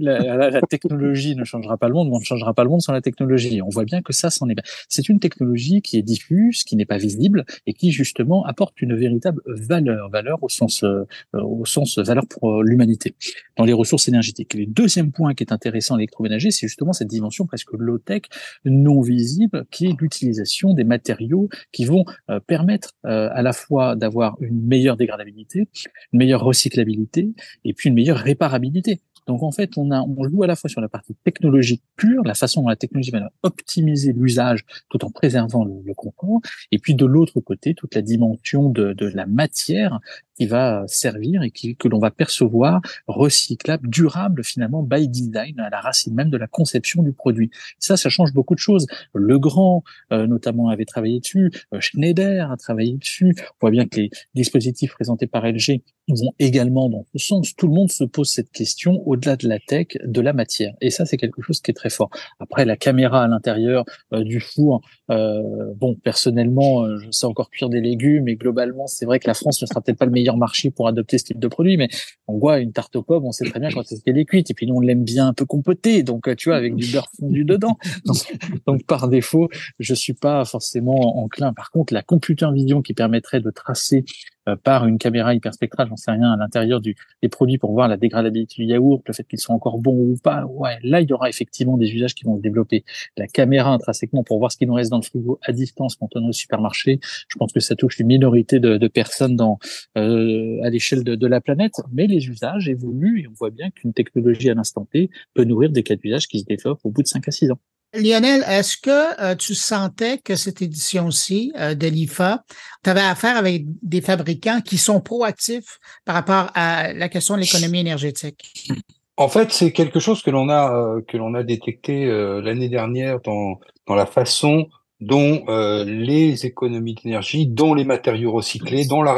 la, technologie ne changera pas le monde, mais on ne changera pas le monde sans la technologie. On voit bien que ça, c'en est. C'est une technologie qui est diffuse, qui n'est pas visible et qui justement apporte une véritable valeur, valeur au sens, euh, au sens valeur pour euh, l'humanité dans les ressources énergétiques. le deuxième point qui est intéressant à l'électroménager, c'est justement cette dimension presque low-tech, non visible, qui est l'utilisation des matériaux qui vont euh, permettre à la fois d'avoir une meilleure dégradabilité, une meilleure recyclabilité et puis une meilleure réparabilité. Donc en fait, on, a, on joue à la fois sur la partie technologique pure, la façon dont la technologie va optimiser l'usage tout en préservant le, confort, et puis de l'autre côté, toute la dimension de la matière qui va servir et qui, que l'on va percevoir recyclable, durable finalement by design à la racine même de la conception du produit. Ça, ça change beaucoup de choses. Le Grand, euh, notamment, avait travaillé dessus. Euh, Schneider a travaillé dessus. On voit bien que les dispositifs présentés par LG vont également dans ce sens. Tout le monde se pose cette question au-delà de la tech, de la matière. Et ça, c'est quelque chose qui est très fort. Après, la caméra à l'intérieur euh, du four, bon, personnellement, je sais encore cuire des légumes, et globalement, c'est vrai que la France ne sera peut-être pas le meilleur marché pour adopter ce type de produit, mais on voit une tarte aux pommes, on sait très bien quand qu'elle est cuite, et puis nous on l'aime bien un peu compotée, donc tu vois avec du beurre fondu dedans. Donc, par défaut, je suis pas forcément enclin. Par contre, la computer vision qui permettrait de tracer euh, par une caméra hyperspectrale, j'en sais rien, à l'intérieur du, des produits pour voir la dégradabilité du yaourt, le fait qu'ils sont encore bons ou pas. Ouais, là, il y aura effectivement des usages qui vont se développer. La caméra intrinsèquement pour voir ce qui nous reste dans le frigo à distance quand on est au supermarché, je pense que ça touche une minorité de, personnes dans, euh, à l'échelle de, de, la planète. Mais les usages évoluent et on voit bien qu'une technologie à l'instant T peut nourrir des cas d'usage qui se développent au bout de 5 à 6 ans. Lionel, est-ce que euh, tu sentais que cette édition-ci euh, de l'IFA, tu avais affaire avec des fabricants qui sont proactifs par rapport à la question de l'économie énergétique? En fait, c'est quelque chose que l'on a euh, a détecté l'année dernière dans dans la façon dont les économies d'énergie, dont les matériaux recyclés, dont la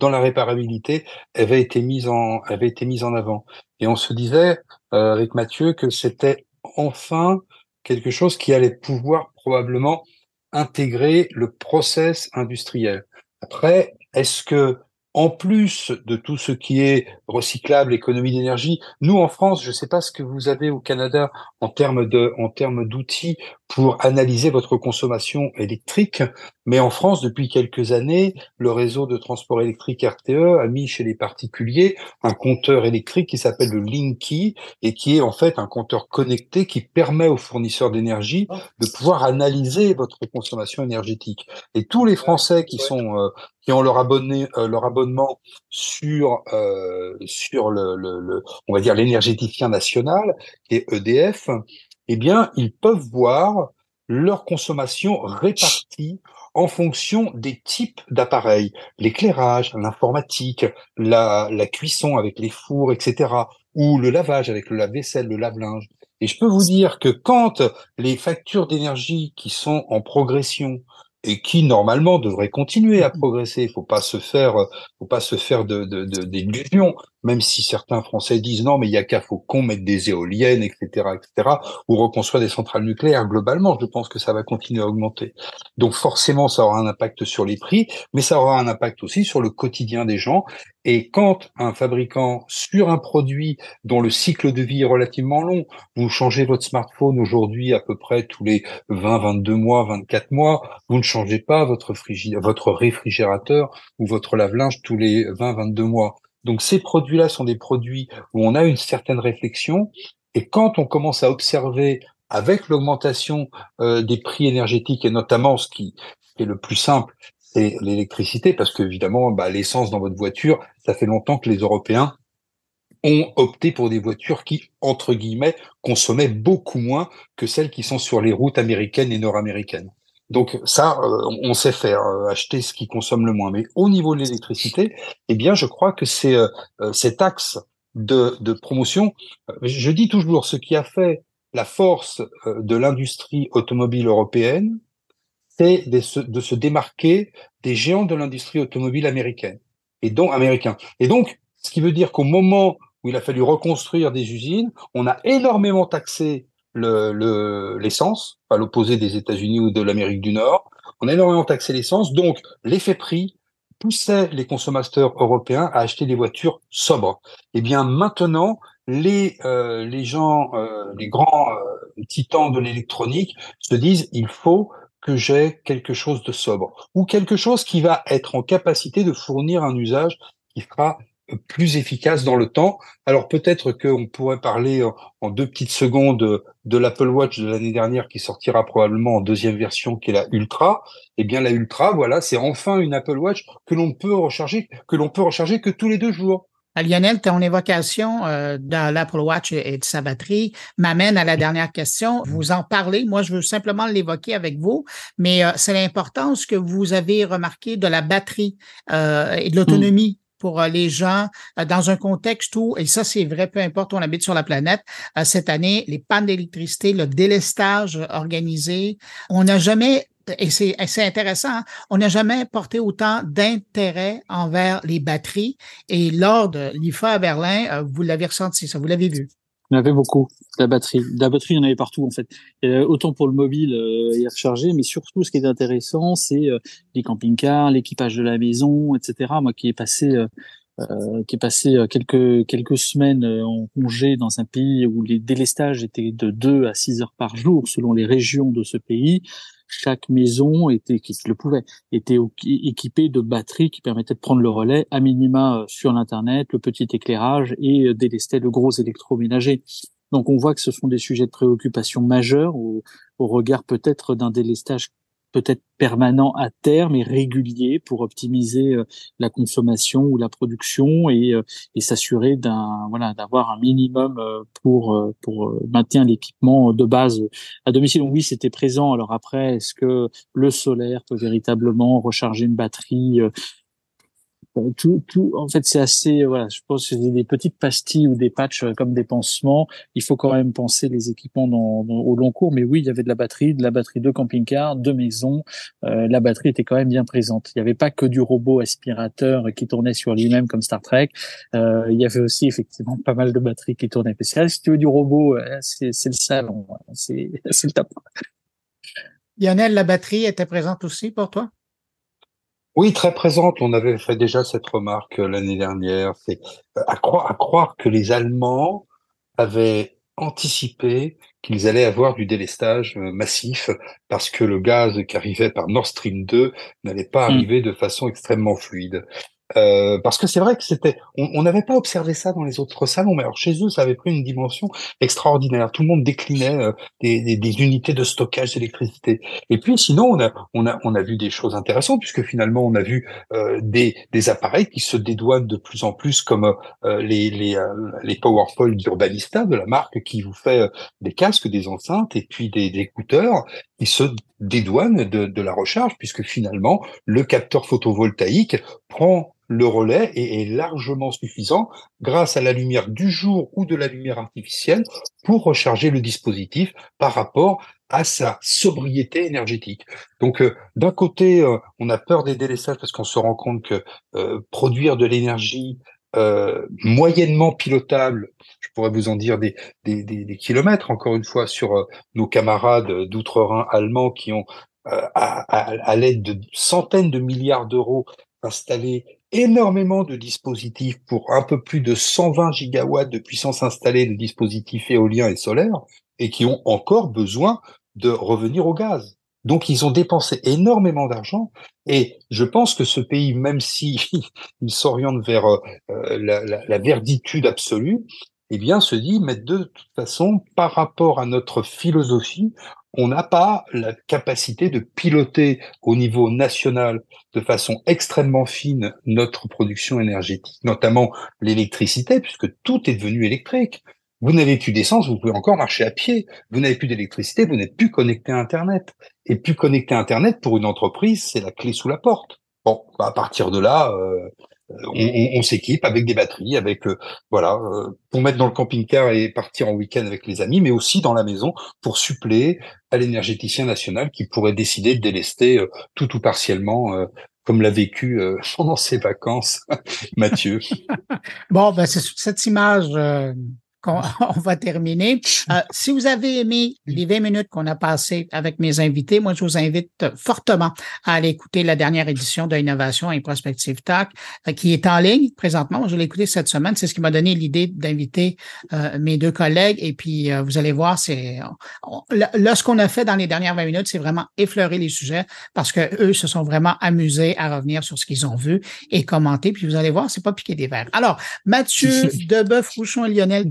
la réparabilité avaient été mises en avaient été mises en avant. Et on se disait avec Mathieu que c'était enfin quelque chose qui allait pouvoir probablement intégrer le process industriel. Après, est-ce que en plus de tout ce qui est recyclable, économie d'énergie, nous en France, je ne sais pas ce que vous avez au Canada en termes de, en termes d'outils pour analyser votre consommation électrique, mais en France, depuis quelques années, le réseau de transport électrique RTE a mis chez les particuliers un compteur électrique qui s'appelle le Linky et qui est en fait un compteur connecté qui permet aux fournisseurs d'énergie de pouvoir analyser votre consommation énergétique. Et tous les Français qui sont euh, qui ont leur abonné euh, leur abonnement sur euh, sur le, le, le, on va dire l'énergéticien national qui est EDF, eh bien ils peuvent voir leur consommation répartie en fonction des types d'appareils, l'éclairage, l'informatique, la, la cuisson avec les fours, etc., ou le lavage avec le lave-vaisselle, le lave-linge. Et je peux vous dire que quand les factures d'énergie qui sont en progression et qui normalement devraient continuer à progresser. Il faut pas se faire, faut pas se faire de, d'illusions. Même si certains Français disent non, mais il y a qu'à faut qu'on mette des éoliennes, etc., etc., ou reconstruire des centrales nucléaires. Globalement, je pense que ça va continuer à augmenter. Donc forcément, ça aura un impact sur les prix, mais ça aura un impact aussi sur le quotidien des gens. Et quand un fabricant sur un produit dont le cycle de vie est relativement long, vous changez votre smartphone aujourd'hui à peu près tous les 20, 22 mois, 24 mois, vous ne changez pas votre, votre réfrigérateur ou votre lave-linge tous les 20, 22 mois. Donc ces produits-là sont des produits où on a une certaine réflexion. Et quand on commence à observer avec l'augmentation euh, des prix énergétiques et notamment ce qui est le plus simple, c'est l'électricité, parce que évidemment, bah, l'essence dans votre voiture, ça fait longtemps que les Européens ont opté pour des voitures qui, entre guillemets, consommaient beaucoup moins que celles qui sont sur les routes américaines et nord-américaines. Donc ça, euh, on sait faire, euh, acheter ce qui consomme le moins. Mais au niveau de l'électricité, eh bien, je crois que c'est euh, cet axe de, promotion. Je dis toujours, ce qui a fait la force de l'industrie automobile européenne, c'est de se, de se démarquer des géants de l'industrie automobile américaine et donc américain. Et donc, ce qui veut dire qu'au moment où il a fallu reconstruire des usines, on a énormément taxé l'essence, le, à l'opposé des États-Unis ou de l'Amérique du Nord. On a énormément taxé l'essence, donc l'effet prix poussait les consommateurs européens à acheter des voitures sobres. Eh bien maintenant, les euh, les gens, euh, les grands euh, titans de l'électronique se disent il faut que j'ai quelque chose de sobre ou quelque chose qui va être en capacité de fournir un usage qui sera plus efficace dans le temps. Alors peut-être qu'on pourrait parler en deux petites secondes de l'Apple Watch de l'année dernière qui sortira probablement en deuxième version qui est la Ultra. Eh bien la Ultra, voilà, c'est enfin une Apple Watch que l'on peut recharger, que l'on peut recharger que tous les deux jours. Ah, Lionel, ton évocation euh, dans l'Apple Watch et de sa batterie m'amène à la dernière question. Vous en parlez, moi je veux simplement l'évoquer avec vous, mais euh, c'est l'importance que vous avez remarqué de la batterie euh, et de l'autonomie pour euh, les gens euh, dans un contexte où, et ça c'est vrai, peu importe où on habite sur la planète, euh, cette année, les pannes d'électricité, le délestage organisé, on n'a jamais et c'est intéressant, hein, on n'a jamais porté autant d'intérêt envers les batteries. Et lors de l'IFA à Berlin, vous l'avez ressenti, ça, vous l'avez vu. Il y en avait beaucoup, de la batterie. De la batterie, il y en avait partout, en fait. autant pour le mobile euh, y recharger, mais surtout, ce qui est intéressant, c'est euh, les camping-cars, l'équipage de la maison, etc. Moi, qui ai passé, euh, euh qui est passé euh, quelques quelques semaines en congé dans un pays où les délestages étaient de 2 à 6 heures par jour, selon les régions de ce pays chaque maison était, qui le pouvait, était équipée de batteries qui permettaient de prendre le relais à minima euh, sur l'internet, le petit éclairage et euh, délester le gros électroménager. Donc on voit que ce sont des sujets de préoccupation majeurs au regard peut-être d'un délestage peut-être permanent à terme et régulier pour optimiser euh, la consommation ou la production et, euh, et s'assurer d'un voilà d'avoir un minimum euh, pour pour maintenir l'équipement de base à domicile. Donc oui, c'était présent. Alors après, est-ce que le solaire peut véritablement recharger une batterie tout, tout, en fait, c'est assez, voilà, je pense que c'est des petites pastilles ou des patchs euh, comme des pansements. Il faut quand même penser les équipements dans, au long cours. Mais oui, il y avait de la batterie, de la batterie de camping-car, de maison. Euh, la batterie était quand même bien présente. Il n'y avait pas que du robot aspirateur qui tournait sur lui-même comme Star Trek. Euh, il y avait aussi effectivement pas mal de batteries qui tournaient. Si tu veux du robot, c'est le salon, c'est le top. Lionel, la batterie était présente aussi pour toi? Oui, très présente. On avait fait déjà cette remarque euh, l'année dernière. C'est euh, à croire, à croire que les Allemands avaient anticipé qu'ils allaient avoir du délestage euh, massif parce que le gaz qui arrivait par Nord Stream 2 n'allait pas mmh. arriver de façon extrêmement fluide. Euh, parce que c'est vrai que c'était, on n'avait pas observé ça dans les autres salons, mais alors chez eux, ça avait pris une dimension extraordinaire. Tout le monde déclinait euh, des, des, unités de stockage d'électricité. Et puis sinon, on a, on a, on a vu des choses intéressantes puisque finalement, on a vu euh, des, des appareils qui se dédouanent de plus en plus, comme les les, les PowerPoint d'Urbanista de la marque qui vous fait des casques, des enceintes et puis des, des écouteurs qui se dédouanent de, de la recharge puisque finalement, le capteur photovoltaïque prend le relais est, largement suffisant grâce à la lumière du jour ou de la lumière artificielle pour recharger le dispositif par rapport à sa sobriété énergétique. Donc euh, d'un côté, euh, on a peur des délestages parce qu'on se rend compte que euh, produire de l'énergie moyennement pilotable, je pourrais vous en dire des, des, des, kilomètres, encore une fois, sur nos camarades d'outre-Rhin allemands qui ont à, à, à l'aide de centaines de milliards d'euros installé énormément de dispositifs pour un peu plus de 120 gigawatts de puissance installée de dispositifs éoliens et solaires et qui ont encore besoin de revenir au gaz. Donc ils ont dépensé énormément d'argent et je pense que ce pays, même si il s'oriente vers euh, la, la, la, verditude absolue, eh bien se dit, mais de toute façon, par rapport à notre philosophie, on n'a pas la capacité de piloter au niveau national de façon extrêmement fine notre production énergétique, notamment l'électricité, puisque tout est devenu électrique. Vous n'avez plus d'essence, vous pouvez encore marcher à pied. Vous n'avez plus d'électricité, vous n'êtes plus connecté à Internet. Et plus connecté à Internet, pour une entreprise, c'est la clé sous la porte. Bon, bah, à partir de là, euh, on, s'équipe avec des batteries, avec euh, voilà, euh, pour mettre dans le camping-car et partir en week-end avec les amis, mais aussi dans la maison pour suppléer à l'énergéticien national qui pourrait décider de délester euh, tout ou partiellement comme l'a vécu pendant ses vacances Mathieu. bon, ben c'est cette image on, va terminer. Euh, si vous avez aimé les 20 minutes qu'on a passées avec mes invités, moi, je vous invite fortement à aller écouter la dernière édition de Innovation et Prospective Talk, euh, qui est en ligne présentement. Je l'ai écouté cette semaine. C'est ce qui m'a donné l'idée d'inviter euh, mes deux collègues. Et puis, vous allez voir, c'est là, ce qu'on a fait dans les dernières 20 minutes, c'est vraiment effleurer les sujets parce que eux se sont vraiment amusés à revenir sur ce qu'ils ont vu et commenter. Puis vous allez voir, c'est pas piquer des verres. Alors, Mathieu Deboeuf-Rouchon et Lionel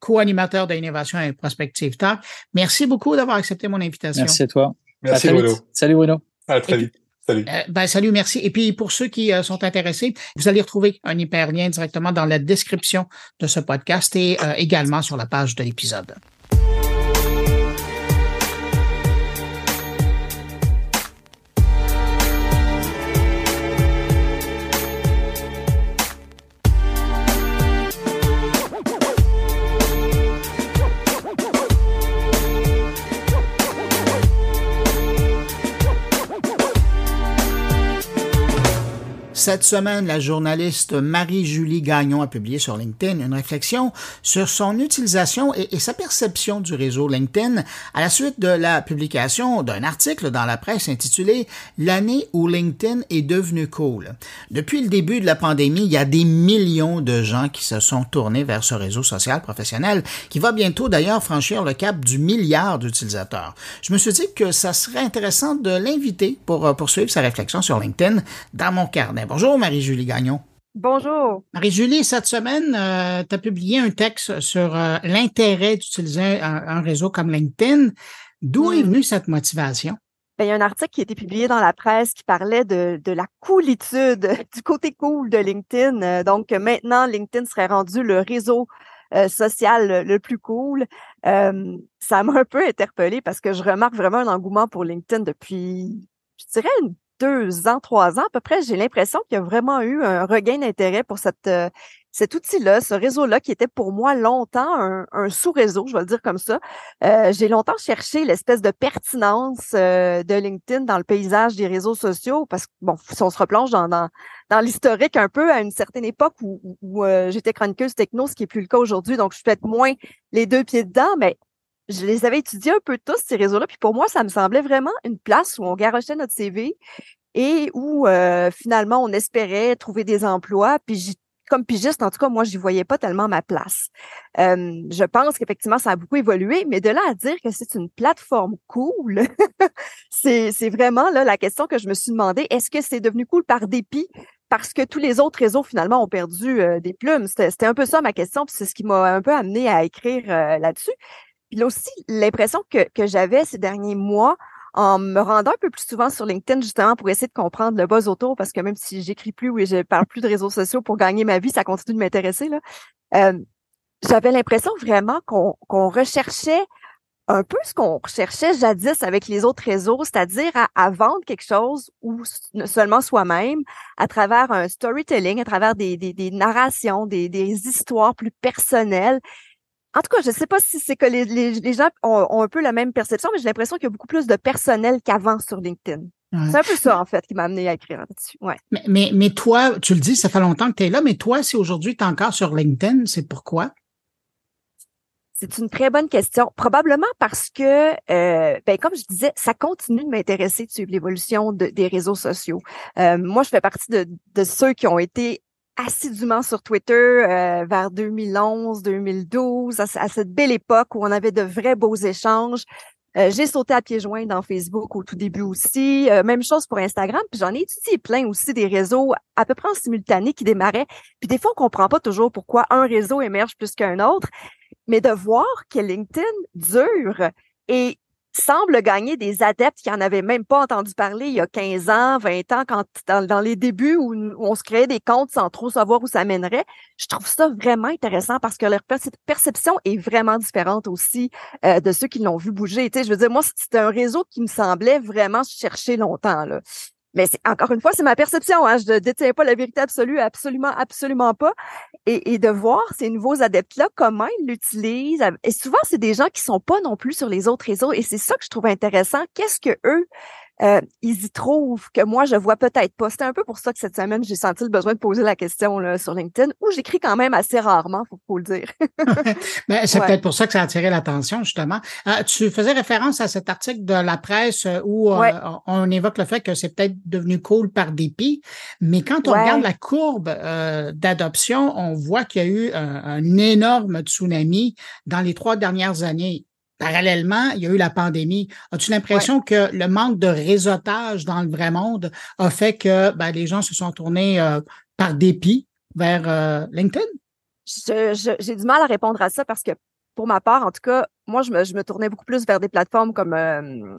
Co-animateur d'innovation et prospective talk. Merci beaucoup d'avoir accepté mon invitation. Merci à toi. Merci Bruno. Salut Bruno. À très vite. Salut. Euh, ben, salut, merci. Et puis pour ceux qui euh, sont intéressés, vous allez retrouver un hyperlien directement dans la description de ce podcast et euh, également sur la page de l'épisode. Cette semaine, la journaliste Marie-Julie Gagnon a publié sur LinkedIn une réflexion sur son utilisation et, sa perception du réseau LinkedIn à la suite de la publication d'un article dans la presse intitulé L'année où LinkedIn est devenu cool. Depuis le début de la pandémie, il y a des millions de gens qui se sont tournés vers ce réseau social professionnel qui va bientôt d'ailleurs franchir le cap du milliard d'utilisateurs. Je me suis dit que ça serait intéressant de l'inviter pour euh, poursuivre sa réflexion sur LinkedIn dans mon carnet. Bonjour Marie-Julie Gagnon. Bonjour. Marie-Julie, cette semaine, euh, tu as publié un texte sur euh, l'intérêt d'utiliser un, réseau comme LinkedIn. D'où est hmm. venue cette motivation? Ben, il y a un article qui a été publié dans la presse qui parlait de, la coolitude, du côté cool de LinkedIn. Euh, donc maintenant, LinkedIn serait rendu le réseau social le, plus cool. ça m'a un peu interpellée parce que je remarque vraiment un engouement pour LinkedIn depuis, je dirais, une deux ans, trois ans à peu près, j'ai l'impression qu'il y a vraiment eu un regain d'intérêt pour euh, cet outil-là, ce réseau-là qui était pour moi longtemps un, sous-réseau, je vais le dire comme ça. Euh, j'ai longtemps cherché l'espèce de pertinence euh, de LinkedIn dans le paysage des réseaux sociaux parce que, bon, si on se replonge dans, dans, l'historique un peu à une certaine époque où, où, j'étais chroniqueuse techno, ce qui est plus le cas aujourd'hui, donc je suis peut-être moins les deux pieds dedans, mais je les avais étudiés un peu tous, ces réseaux-là. Puis pour moi, ça me semblait vraiment une place où on garochait notre CV et où euh, finalement on espérait trouver des emplois. Puis comme pigiste, en tout cas, moi, je n'y voyais pas tellement ma place. Euh, je pense qu'effectivement, ça a beaucoup évolué, mais de là à dire que c'est une plateforme cool, c'est vraiment là la question que je me suis demandé. Est-ce que c'est devenu cool par dépit parce que tous les autres réseaux finalement ont perdu euh, des plumes? C'était un peu ça ma question, puis c'est ce qui m'a un peu amené à écrire là-dessus. Puis là aussi, l'impression que, que j'avais ces derniers mois, en me rendant un peu plus souvent sur LinkedIn, justement, pour essayer de comprendre le buzz autour, parce que même si j'écris plus ou je parle plus de réseaux sociaux pour gagner ma vie, ça continue de m'intéresser. Là. Euh, j'avais l'impression vraiment qu'on recherchait un peu ce qu'on recherchait jadis avec les autres réseaux, c'est-à-dire à, vendre quelque chose ou seulement soi-même à travers un storytelling, à travers des, des, des narrations, des, des histoires plus personnelles en tout cas, je ne sais pas si c'est que les, gens ont, un peu la même perception, mais j'ai l'impression qu'il y a beaucoup plus de personnel qu'avant sur LinkedIn. C'est un peu ça, en fait, qui m'a amené à écrire là-dessus. Ouais. Mais, mais, toi, tu le dis, ça fait longtemps que tu es là, mais toi, si aujourd'hui tu es encore sur LinkedIn, c'est pourquoi? C'est une très bonne question. Probablement parce que, euh, ben, comme je disais, ça continue de m'intéresser de suivre l'évolution des réseaux sociaux. Euh, moi, je fais partie de, de, ceux qui ont été assidûment sur Twitter euh, vers 2011, 2012, à, cette belle époque où on avait de vrais beaux échanges. Euh, j'ai sauté à pieds joints dans Facebook au tout début aussi. Euh, même chose pour Instagram. Puis j'en ai étudié plein aussi des réseaux à peu près en simultané qui démarraient. Puis des fois, on comprend pas toujours pourquoi un réseau émerge plus qu'un autre. Mais de voir que LinkedIn dure et semble gagner des adeptes qui en avaient même pas entendu parler il y a 15 ans, 20 ans, quand dans, les débuts où, on se créait des comptes sans trop savoir où ça mènerait. Je trouve ça vraiment intéressant parce que leur perception est vraiment différente aussi euh, de ceux qui l'ont vu bouger. Tu sais, je veux dire, moi, c'était un réseau qui me semblait vraiment chercher longtemps. Là. Mais encore une fois, c'est ma perception. Hein. Je ne détiens pas la vérité absolue, absolument, absolument pas. Et, et de voir ces nouveaux adeptes-là, comment ils l'utilisent. Et souvent, c'est des gens qui sont pas non plus sur les autres réseaux. Et c'est ça que je trouve intéressant. Qu'est-ce que eux euh, ils y trouvent que moi, je vois peut-être pas. C'était un peu pour ça que cette semaine, j'ai senti le besoin de poser la question là, sur LinkedIn, où j'écris quand même assez rarement, faut, faut le dire. Mais c'est peut-être pour ça que ça a attiré l'attention, justement. Euh, tu faisais référence à cet article de la presse euh, où on évoque le fait que c'est peut-être devenu cool par dépit, mais quand on regarde la courbe d'adoption, on voit qu'il y a eu un énorme tsunami dans les trois dernières années parallèlement, il y a eu la pandémie. As-tu l'impression que le manque de réseautage dans le vrai monde a fait que ben, les gens se sont tournés euh, par dépit vers euh, LinkedIn? J'ai du mal à répondre à ça parce que pour ma part, en tout cas, moi, je me, je me tournais beaucoup plus vers des plateformes comme, euh,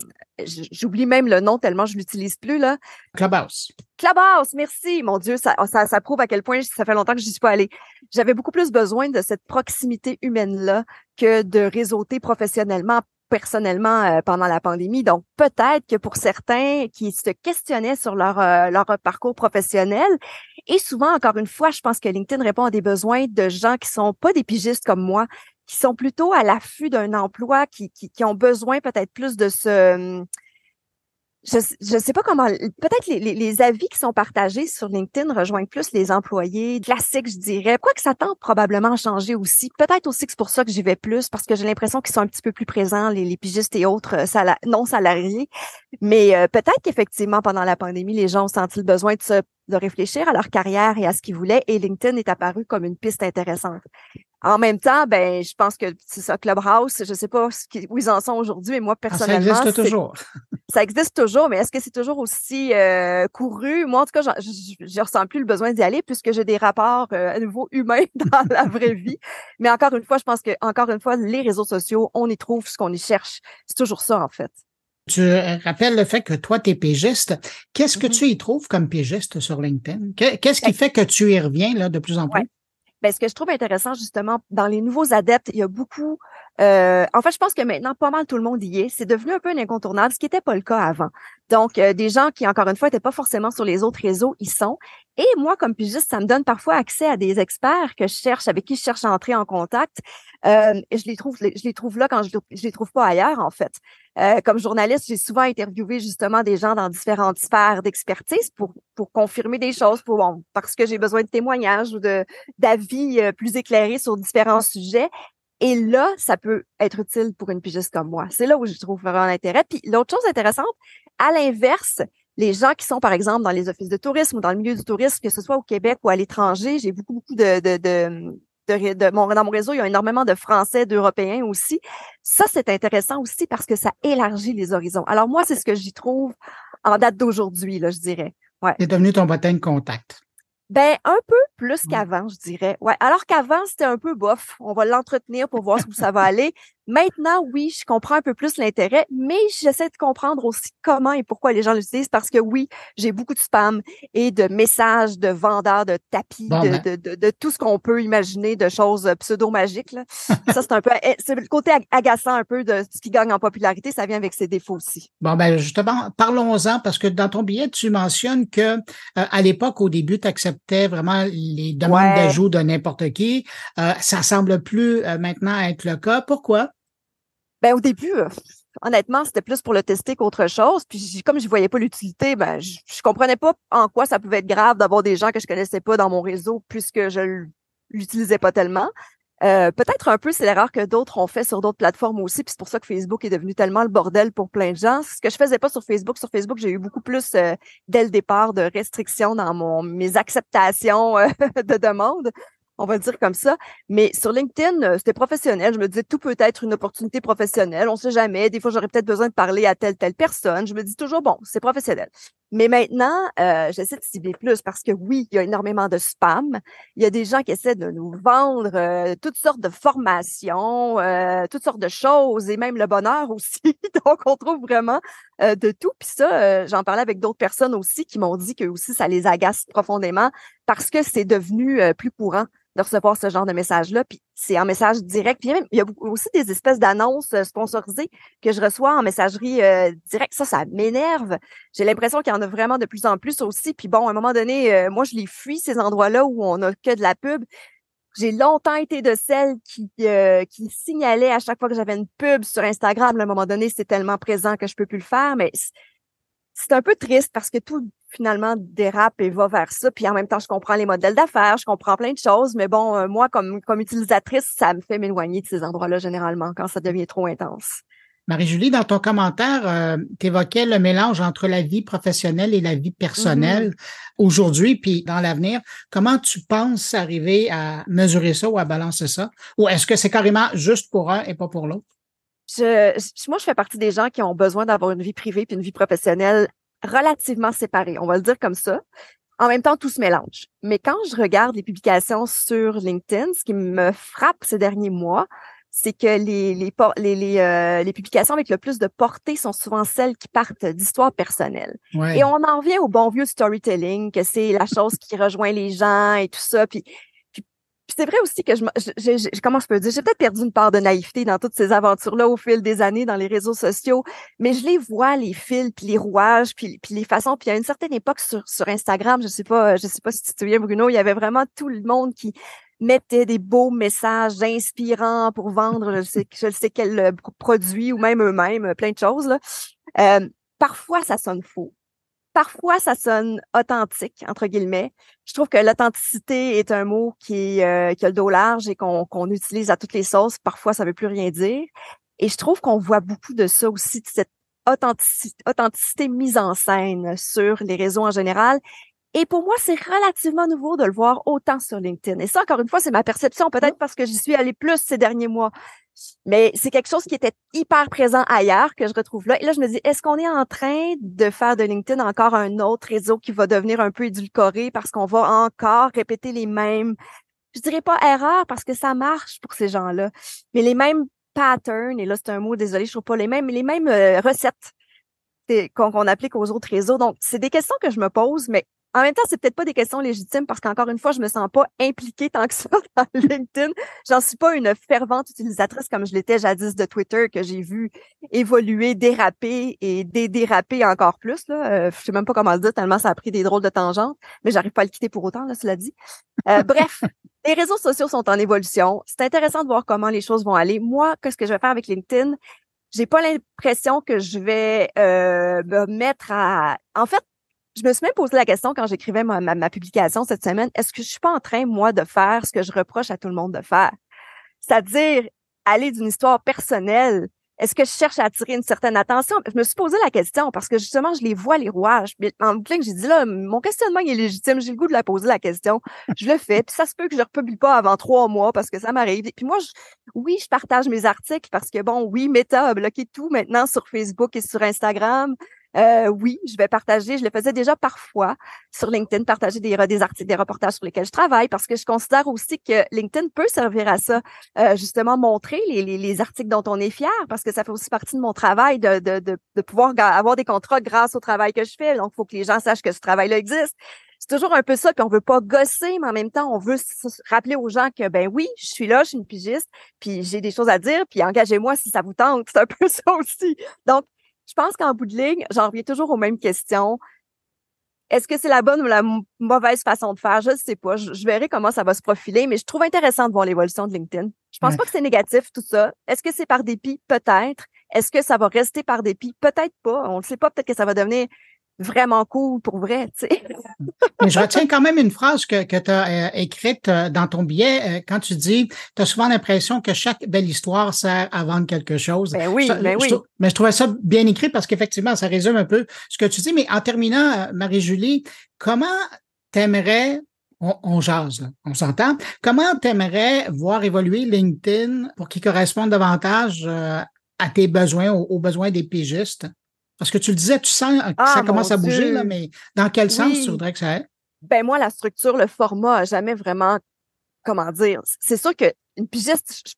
j'oublie même le nom tellement je l'utilise plus, là. Clubhouse. Clubhouse, merci. Mon Dieu, ça, ça, ça prouve à quel point ça fait longtemps que je suis pas allée. J'avais beaucoup plus besoin de cette proximité humaine-là que de réseauter professionnellement personnellement euh, pendant la pandémie. Donc, peut-être que pour certains qui se questionnaient sur leur, euh, leur parcours professionnel, et souvent, encore une fois, je pense que LinkedIn répond à des besoins de gens qui sont pas des pigistes comme moi, qui sont plutôt à l'affût d'un emploi, qui, qui, qui, ont besoin peut-être plus de ce... Je ne sais pas comment... Peut-être les, les, avis qui sont partagés sur LinkedIn rejoignent plus les employés classiques, je dirais. Quoi que ça tente probablement à changer aussi. Peut-être aussi que c'est pour ça que j'y vais plus, parce que j'ai l'impression qu'ils sont un petit peu plus présents, les, les pigistes et autres euh, non salariés. Mais euh, peut-être qu'effectivement, pendant la pandémie, les gens ont senti le besoin de se de réfléchir à leur carrière et à ce qu'ils voulaient, et LinkedIn est apparu comme une piste intéressante. En même temps, ben, je pense que c'est ça, Clubhouse, je sais pas où ils en sont aujourd'hui, mais moi, personnellement. ça existe toujours. ça existe toujours, mais est-ce que c'est toujours aussi euh, couru? Moi, en tout cas, je ne ressens plus le besoin d'y aller puisque j'ai des rapports euh, à nouveau humains dans la vraie vie. Mais encore une fois, je pense que, encore une fois, les réseaux sociaux, on y trouve ce qu'on y cherche. C'est toujours ça, en fait. Tu rappelles le fait que toi, tu es pégiste. Qu'est-ce que mm-hmm. tu y trouves comme pégiste sur LinkedIn? Qu'est-ce qui fait que tu y reviens là, de plus en plus? Ben, ce que je trouve intéressant, justement, dans les nouveaux adeptes, il y a beaucoup. Euh, en fait, je pense que maintenant, pas mal tout le monde y est. C'est devenu un peu un incontournable, ce qui n'était pas le cas avant. Donc, euh, des gens qui, encore une fois, n'étaient pas forcément sur les autres réseaux, ils sont. Et moi, comme pigiste, ça me donne parfois accès à des experts que je cherche, avec qui je cherche à entrer en contact. Euh, et je les trouve, je les trouve là quand je, je les trouve pas ailleurs, en fait. Euh, comme journaliste, j'ai souvent interviewé justement des gens dans différentes sphères d'expertise pour, pour confirmer des choses, pour, bon, parce que j'ai besoin de témoignages ou de d'avis euh, plus éclairés sur différents sujets. Et là, ça peut être utile pour une pigiste comme moi. C'est là où je trouve vraiment l'intérêt. Puis l'autre chose intéressante, à l'inverse, les gens qui sont, par exemple, dans les offices de tourisme ou dans le milieu du tourisme, que ce soit au Québec ou à l'étranger, j'ai beaucoup, beaucoup de, de, de de, mon, dans mon réseau, il y a énormément de Français, d'Européens aussi. Ça, c'est intéressant aussi parce que ça élargit les horizons. Alors moi, c'est ce que j'y trouve en date d'aujourd'hui, là, je dirais. Ouais. C'est devenu ton bottin de contact. Ben, un peu plus qu'avant, je dirais. Ouais. Alors qu'avant, c'était un peu bof. On va l'entretenir pour voir où ça va aller. Maintenant, oui, je comprends un peu plus l'intérêt, mais j'essaie de comprendre aussi comment et pourquoi les gens l'utilisent parce que oui, j'ai beaucoup de spam et de messages de vendeurs de tapis, ben. de, de, de, tout ce qu'on peut imaginer de choses pseudo-magiques. ça, c'est un peu, c'est le côté agaçant un peu de ce qui gagne en popularité. Ça vient avec ses défauts aussi. Bon, ben, justement, parlons-en parce que dans ton billet, tu mentionnes que euh, à l'époque, au début, tu acceptais vraiment les demandes d'ajout de n'importe qui. Euh, ça semble plus euh, maintenant être le cas. Pourquoi? Ben au début, euh, honnêtement, c'était plus pour le tester qu'autre chose. Puis comme je voyais pas l'utilité, ben je, je, comprenais pas en quoi ça pouvait être grave d'avoir des gens que je connaissais pas dans mon réseau puisque je l'utilisais pas tellement. Euh, peut-être un peu, c'est l'erreur que d'autres ont fait sur d'autres plateformes aussi, puis c'est pour ça que Facebook est devenu tellement le bordel pour plein de gens. Ce que je faisais pas sur Facebook, sur Facebook, j'ai eu beaucoup plus euh, dès le départ de restrictions dans mon mes acceptations de demandes on va dire comme ça. Mais sur LinkedIn, euh, c'était professionnel. Je me disais, tout peut être une opportunité professionnelle. On sait jamais. Des fois, j'aurais peut-être besoin de parler à telle, telle personne. Je me dis toujours, bon, c'est professionnel. Mais maintenant, euh, j'essaie de cibler plus parce que oui, il y a énormément de spam. Il y a des gens qui essaient de nous vendre euh, toutes sortes de formations, toutes sortes de choses et même le bonheur aussi. Donc, on trouve vraiment de tout. Puis ça, j'en parlais avec d'autres personnes aussi qui m'ont dit que aussi ça les agace profondément parce que c'est devenu plus courant de recevoir ce genre de message-là. Puis c'est en message direct. Puis il y a aussi des espèces d'annonces euh, sponsorisées que je reçois en messagerie euh, directe. Ça, ça m'énerve. J'ai l'impression qu'il y en a vraiment de plus en plus aussi. Puis bon, à un moment donné, euh, moi, je les fuis, ces endroits-là où on a que de la pub. J'ai longtemps été de celles qui, qui signalaient à chaque fois que j'avais une pub sur Instagram. À un moment donné, c'est tellement présent que je peux plus le faire. Mais c'est un peu triste parce que tout finalement dérape et va vers ça. Puis en même temps, je comprends les modèles d'affaires, je comprends plein de choses, mais bon, euh, moi, comme, comme utilisatrice, ça me fait m'éloigner de ces endroits-là généralement quand ça devient trop intense. Marie-Julie, dans ton commentaire, euh, tu évoquais le mélange entre la vie professionnelle et la vie personnelle mm-hmm. aujourd'hui, puis dans l'avenir. Comment tu penses arriver à mesurer ça ou à balancer ça? Ou est-ce que c'est carrément juste pour un et pas pour l'autre? Je, moi, je fais partie des gens qui ont besoin d'avoir une vie privée puis une vie professionnelle relativement séparés, on va le dire comme ça. En même temps, tout se mélange. Mais quand je regarde les publications sur LinkedIn, ce qui me frappe ces derniers mois, c'est que les, les, les, les, euh, les, publications avec le plus de portée sont souvent celles qui partent d'histoires personnelles. Et on en vient au bon vieux storytelling, que c'est la chose qui rejoint les gens et tout ça. Puis c'est vrai aussi que je, je, je, comment je peux dire, j'ai peut-être perdu une part de naïveté dans toutes ces aventures-là au fil des années dans les réseaux sociaux, mais je les vois les fils, puis les rouages, puis, puis les façons. Puis à une certaine époque sur, sur Instagram, je sais pas, je sais pas si tu te souviens Bruno, il y avait vraiment tout le monde qui mettait des beaux messages inspirants pour vendre, je sais, je sais quel euh, produit ou même eux-mêmes, plein de choses là. Euh, parfois ça sonne faux parfois ça sonne authentique, entre guillemets. Je trouve que l'authenticité est un mot qui, euh, qui a le dos large et qu'on utilise à toutes les sauces. Parfois, ça veut plus rien dire. Et je trouve qu'on voit beaucoup de ça aussi, de cette authenticité, authenticité mise en scène sur les réseaux en général. Et pour moi, c'est relativement nouveau de le voir autant sur LinkedIn. Et ça, encore une fois, c'est ma perception, peut-être parce que j'y suis allée plus ces derniers mois. Mais c'est quelque chose qui était hyper présent ailleurs que je retrouve là. Et là, je me dis, est-ce qu'on est en train de faire de LinkedIn encore un autre réseau qui va devenir un peu édulcoré parce qu'on va encore répéter les mêmes, je dirais pas erreurs parce que ça marche pour ces gens-là, mais les mêmes patterns, et là c'est un mot, désolé, je trouve pas les mêmes, mais les mêmes euh, recettes qu'on applique aux autres réseaux. Donc, c'est des questions que je me pose, mais en même temps, c'est peut-être pas des questions légitimes parce qu'encore une fois, je me sens pas impliquée tant que ça dans LinkedIn. J'en suis pas une fervente utilisatrice comme je l'étais jadis de Twitter que j'ai vu évoluer, déraper et déraper encore plus. Là. Euh, je sais même pas comment le dire tellement ça a pris des drôles de tangentes, mais j'arrive pas à le quitter pour autant, là, cela dit. Euh, bref, les réseaux sociaux sont en évolution. C'est intéressant de voir comment les choses vont aller. Moi, qu'est-ce que je vais faire avec LinkedIn? J'ai pas l'impression que je vais euh, me mettre à. En fait, je me suis même posé la question quand j'écrivais ma, ma, publication cette semaine, est-ce que je suis pas en train, moi, de faire ce que je reproche à tout le monde de faire? C'est-à-dire aller d'une histoire personnelle. Est-ce que je cherche à attirer une certaine attention? Je me suis posé la question parce que justement, je les vois, les rouages. En boucle, j'ai dit là, mon questionnement est légitime, j'ai le goût de la poser la question. Je le fais, puis ça se peut que je ne republie pas avant trois mois parce que ça m'arrive. Puis moi, oui, je partage mes articles parce que bon, oui, Meta a bloqué tout maintenant sur Facebook et sur Instagram. Euh, oui, je vais partager. Je le faisais déjà parfois sur LinkedIn, partager des, articles, des reportages sur lesquels je travaille, parce que je considère aussi que LinkedIn peut servir à ça, euh, justement montrer les, les, les, articles dont on est fier, parce que ça fait aussi partie de mon travail de, de pouvoir avoir des contrats grâce au travail que je fais. Donc, il faut que les gens sachent que ce travail-là existe c'est toujours un peu ça, puis on veut pas gosser, mais en même temps, on veut rappeler aux gens que ben oui, je suis là, je suis une pigiste, puis j'ai des choses à dire, puis engagez-moi si ça vous tente. C'est un peu ça aussi. Donc, je pense qu'en bout de ligne, j'en reviens toujours aux mêmes questions. Est-ce que c'est la bonne ou la mauvaise façon de faire? Je ne sais pas. Je, verrai comment ça va se profiler, mais je trouve intéressant de voir l'évolution de LinkedIn. Je pense pas que c'est négatif, tout ça. Est-ce que c'est par dépit? Peut-être. Est-ce que ça va rester par dépit? Peut-être pas. On ne sait pas. Peut-être que ça va devenir vraiment cool pour vrai, tu sais. Mais je retiens quand même une phrase que, que tu as euh, écrite euh, dans ton billet euh, quand tu dis tu as souvent l'impression que chaque belle histoire sert à vendre quelque chose. Ben oui, ben oui. mais je trouvais ça bien écrit parce qu'effectivement, ça résume un peu ce que tu dis. Mais en terminant, Marie-Julie, comment t'aimerais on, on, jase, là, on s'entend. Comment t'aimerais voir évoluer LinkedIn pour qu'il corresponde davantage à tes besoins, aux besoins des pigistes? Parce que tu le disais, tu sens que ça ah, commence à bouger, là, mais dans quel sens tu voudrais que ça aille? Ben moi, la structure, le format jamais vraiment, comment dire, c'est sûr qu'une pigiste, je,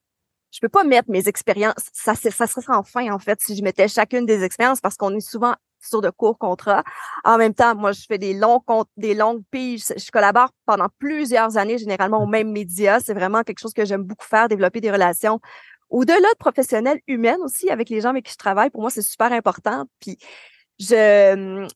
je peux pas mettre mes expériences, ça, ça serait sans fin, en fait, si je mettais chacune des expériences, parce qu'on est souvent sur de courts contrats. En même temps, moi, je fais des longs des longues piges. Je collabore pendant plusieurs années, généralement au même média. C'est vraiment quelque chose que j'aime beaucoup faire, développer des relations au-delà de professionnel, humaine aussi, avec les gens avec qui je travaille, pour moi, c'est super important. Puis, je, hum,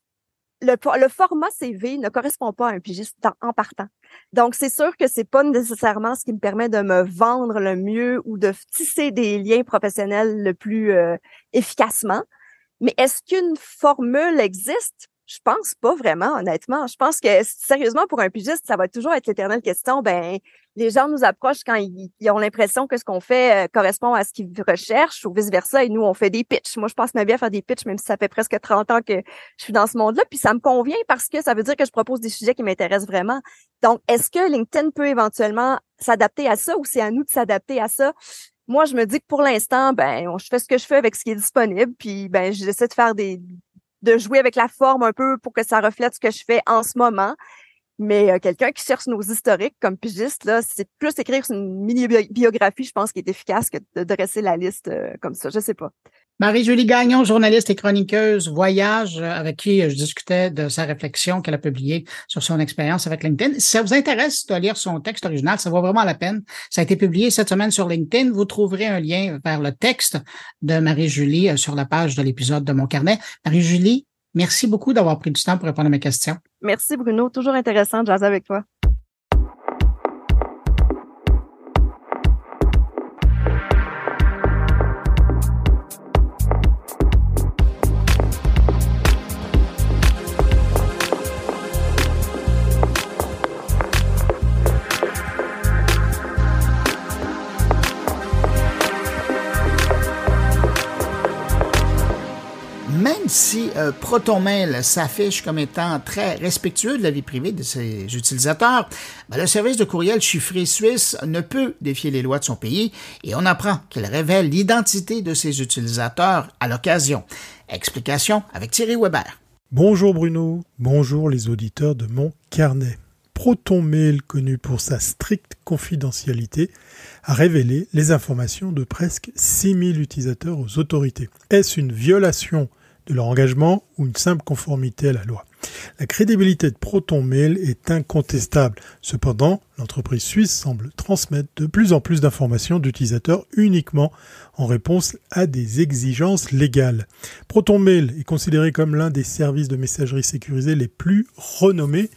le, le, format CV ne correspond pas à un pigiste en, partant. Donc, c'est sûr que c'est pas nécessairement ce qui me permet de me vendre le mieux ou de tisser des liens professionnels le plus euh, efficacement. Mais est-ce qu'une formule existe? Je pense pas vraiment, honnêtement. Je pense que sérieusement, pour un pigiste, ça va toujours être l'éternelle question. Ben, les gens nous approchent quand ils, ont l'impression que ce qu'on fait euh, correspond à ce qu'ils recherchent ou vice versa. Et nous, on fait des pitchs. Moi, je passe ma vie à faire des pitchs, même si ça fait presque 30 ans que je suis dans ce monde-là. Puis ça me convient parce que ça veut dire que je propose des sujets qui m'intéressent vraiment. Donc, est-ce que LinkedIn peut éventuellement s'adapter à ça ou c'est à nous de s'adapter à ça? Moi, je me dis que pour l'instant, ben, je fais ce que je fais avec ce qui est disponible. Puis, ben, j'essaie de faire des, de jouer avec la forme un peu pour que ça reflète ce que je fais en ce moment. Mais euh, quelqu'un qui cherche nos historiques comme pigiste, là, c'est plus écrire une mini-biographie, je pense, qui est efficace que de dresser la liste euh, comme ça. Je sais pas. Marie-Julie Gagnon, journaliste et chroniqueuse Voyage, euh, avec qui je discutais de sa réflexion qu'elle a publiée sur son expérience avec LinkedIn. Si ça vous intéresse de lire son texte original, ça vaut vraiment la peine. Ça a été publié cette semaine sur LinkedIn. Vous trouverez un lien vers le texte de Marie-Julie sur la page de l'épisode de mon carnet. Marie-Julie, merci beaucoup d'avoir pris du temps pour répondre à mes questions. Merci Bruno, toujours intéressant de jaser avec toi. Euh, ProtonMail s'affiche comme étant très respectueux de la vie privée de ses utilisateurs, ben, le service de courriel chiffré suisse ne peut défier les lois de son pays et on apprend qu'il révèle l'identité de ses utilisateurs à l'occasion. Explication avec Thierry Weber. Bonjour Bruno, bonjour les auditeurs de mon carnet. ProtonMail, connu pour sa stricte confidentialité, a révélé les informations de presque 6000 utilisateurs aux autorités. Est-ce une violation de leur engagement ou une simple conformité à la loi. La crédibilité de ProtonMail est incontestable. Cependant, l'entreprise suisse semble transmettre de plus en plus d'informations d'utilisateurs uniquement en réponse à des exigences légales. ProtonMail est considéré comme l'un des services de messagerie sécurisés les plus renommés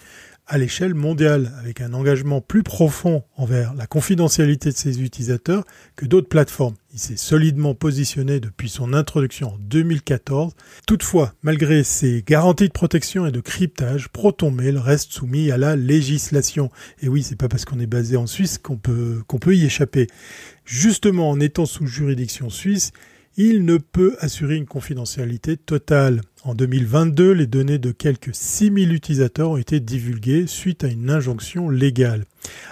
à l'échelle mondiale, avec un engagement plus profond envers la confidentialité de ses utilisateurs que d'autres plateformes. Il s'est solidement positionné depuis son introduction en 2014. Toutefois, malgré ses garanties de protection et de cryptage, ProtonMail reste soumis à la législation. Et oui, c'est pas parce qu'on est basé en Suisse qu'on peut, qu'on peut y échapper. Justement, en étant sous juridiction suisse, il ne peut assurer une confidentialité totale. En 2022, les données de quelques 6000 utilisateurs ont été divulguées suite à une injonction légale.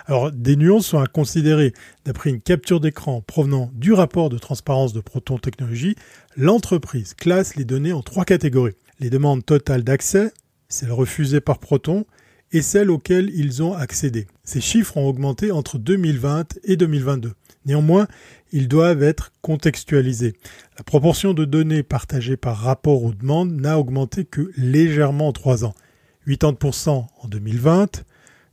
Alors, des nuances sont à considérer. D'après une capture d'écran provenant du rapport de transparence de Proton Technologies, l'entreprise classe les données en trois catégories. Les demandes totales d'accès, celles refusées par Proton, et celles auxquelles ils ont accédé. Ces chiffres ont augmenté entre 2020 et 2022. Néanmoins, ils doivent être contextualisés. La proportion de données partagées par rapport aux demandes n'a augmenté que légèrement en trois ans. 80% en 2020,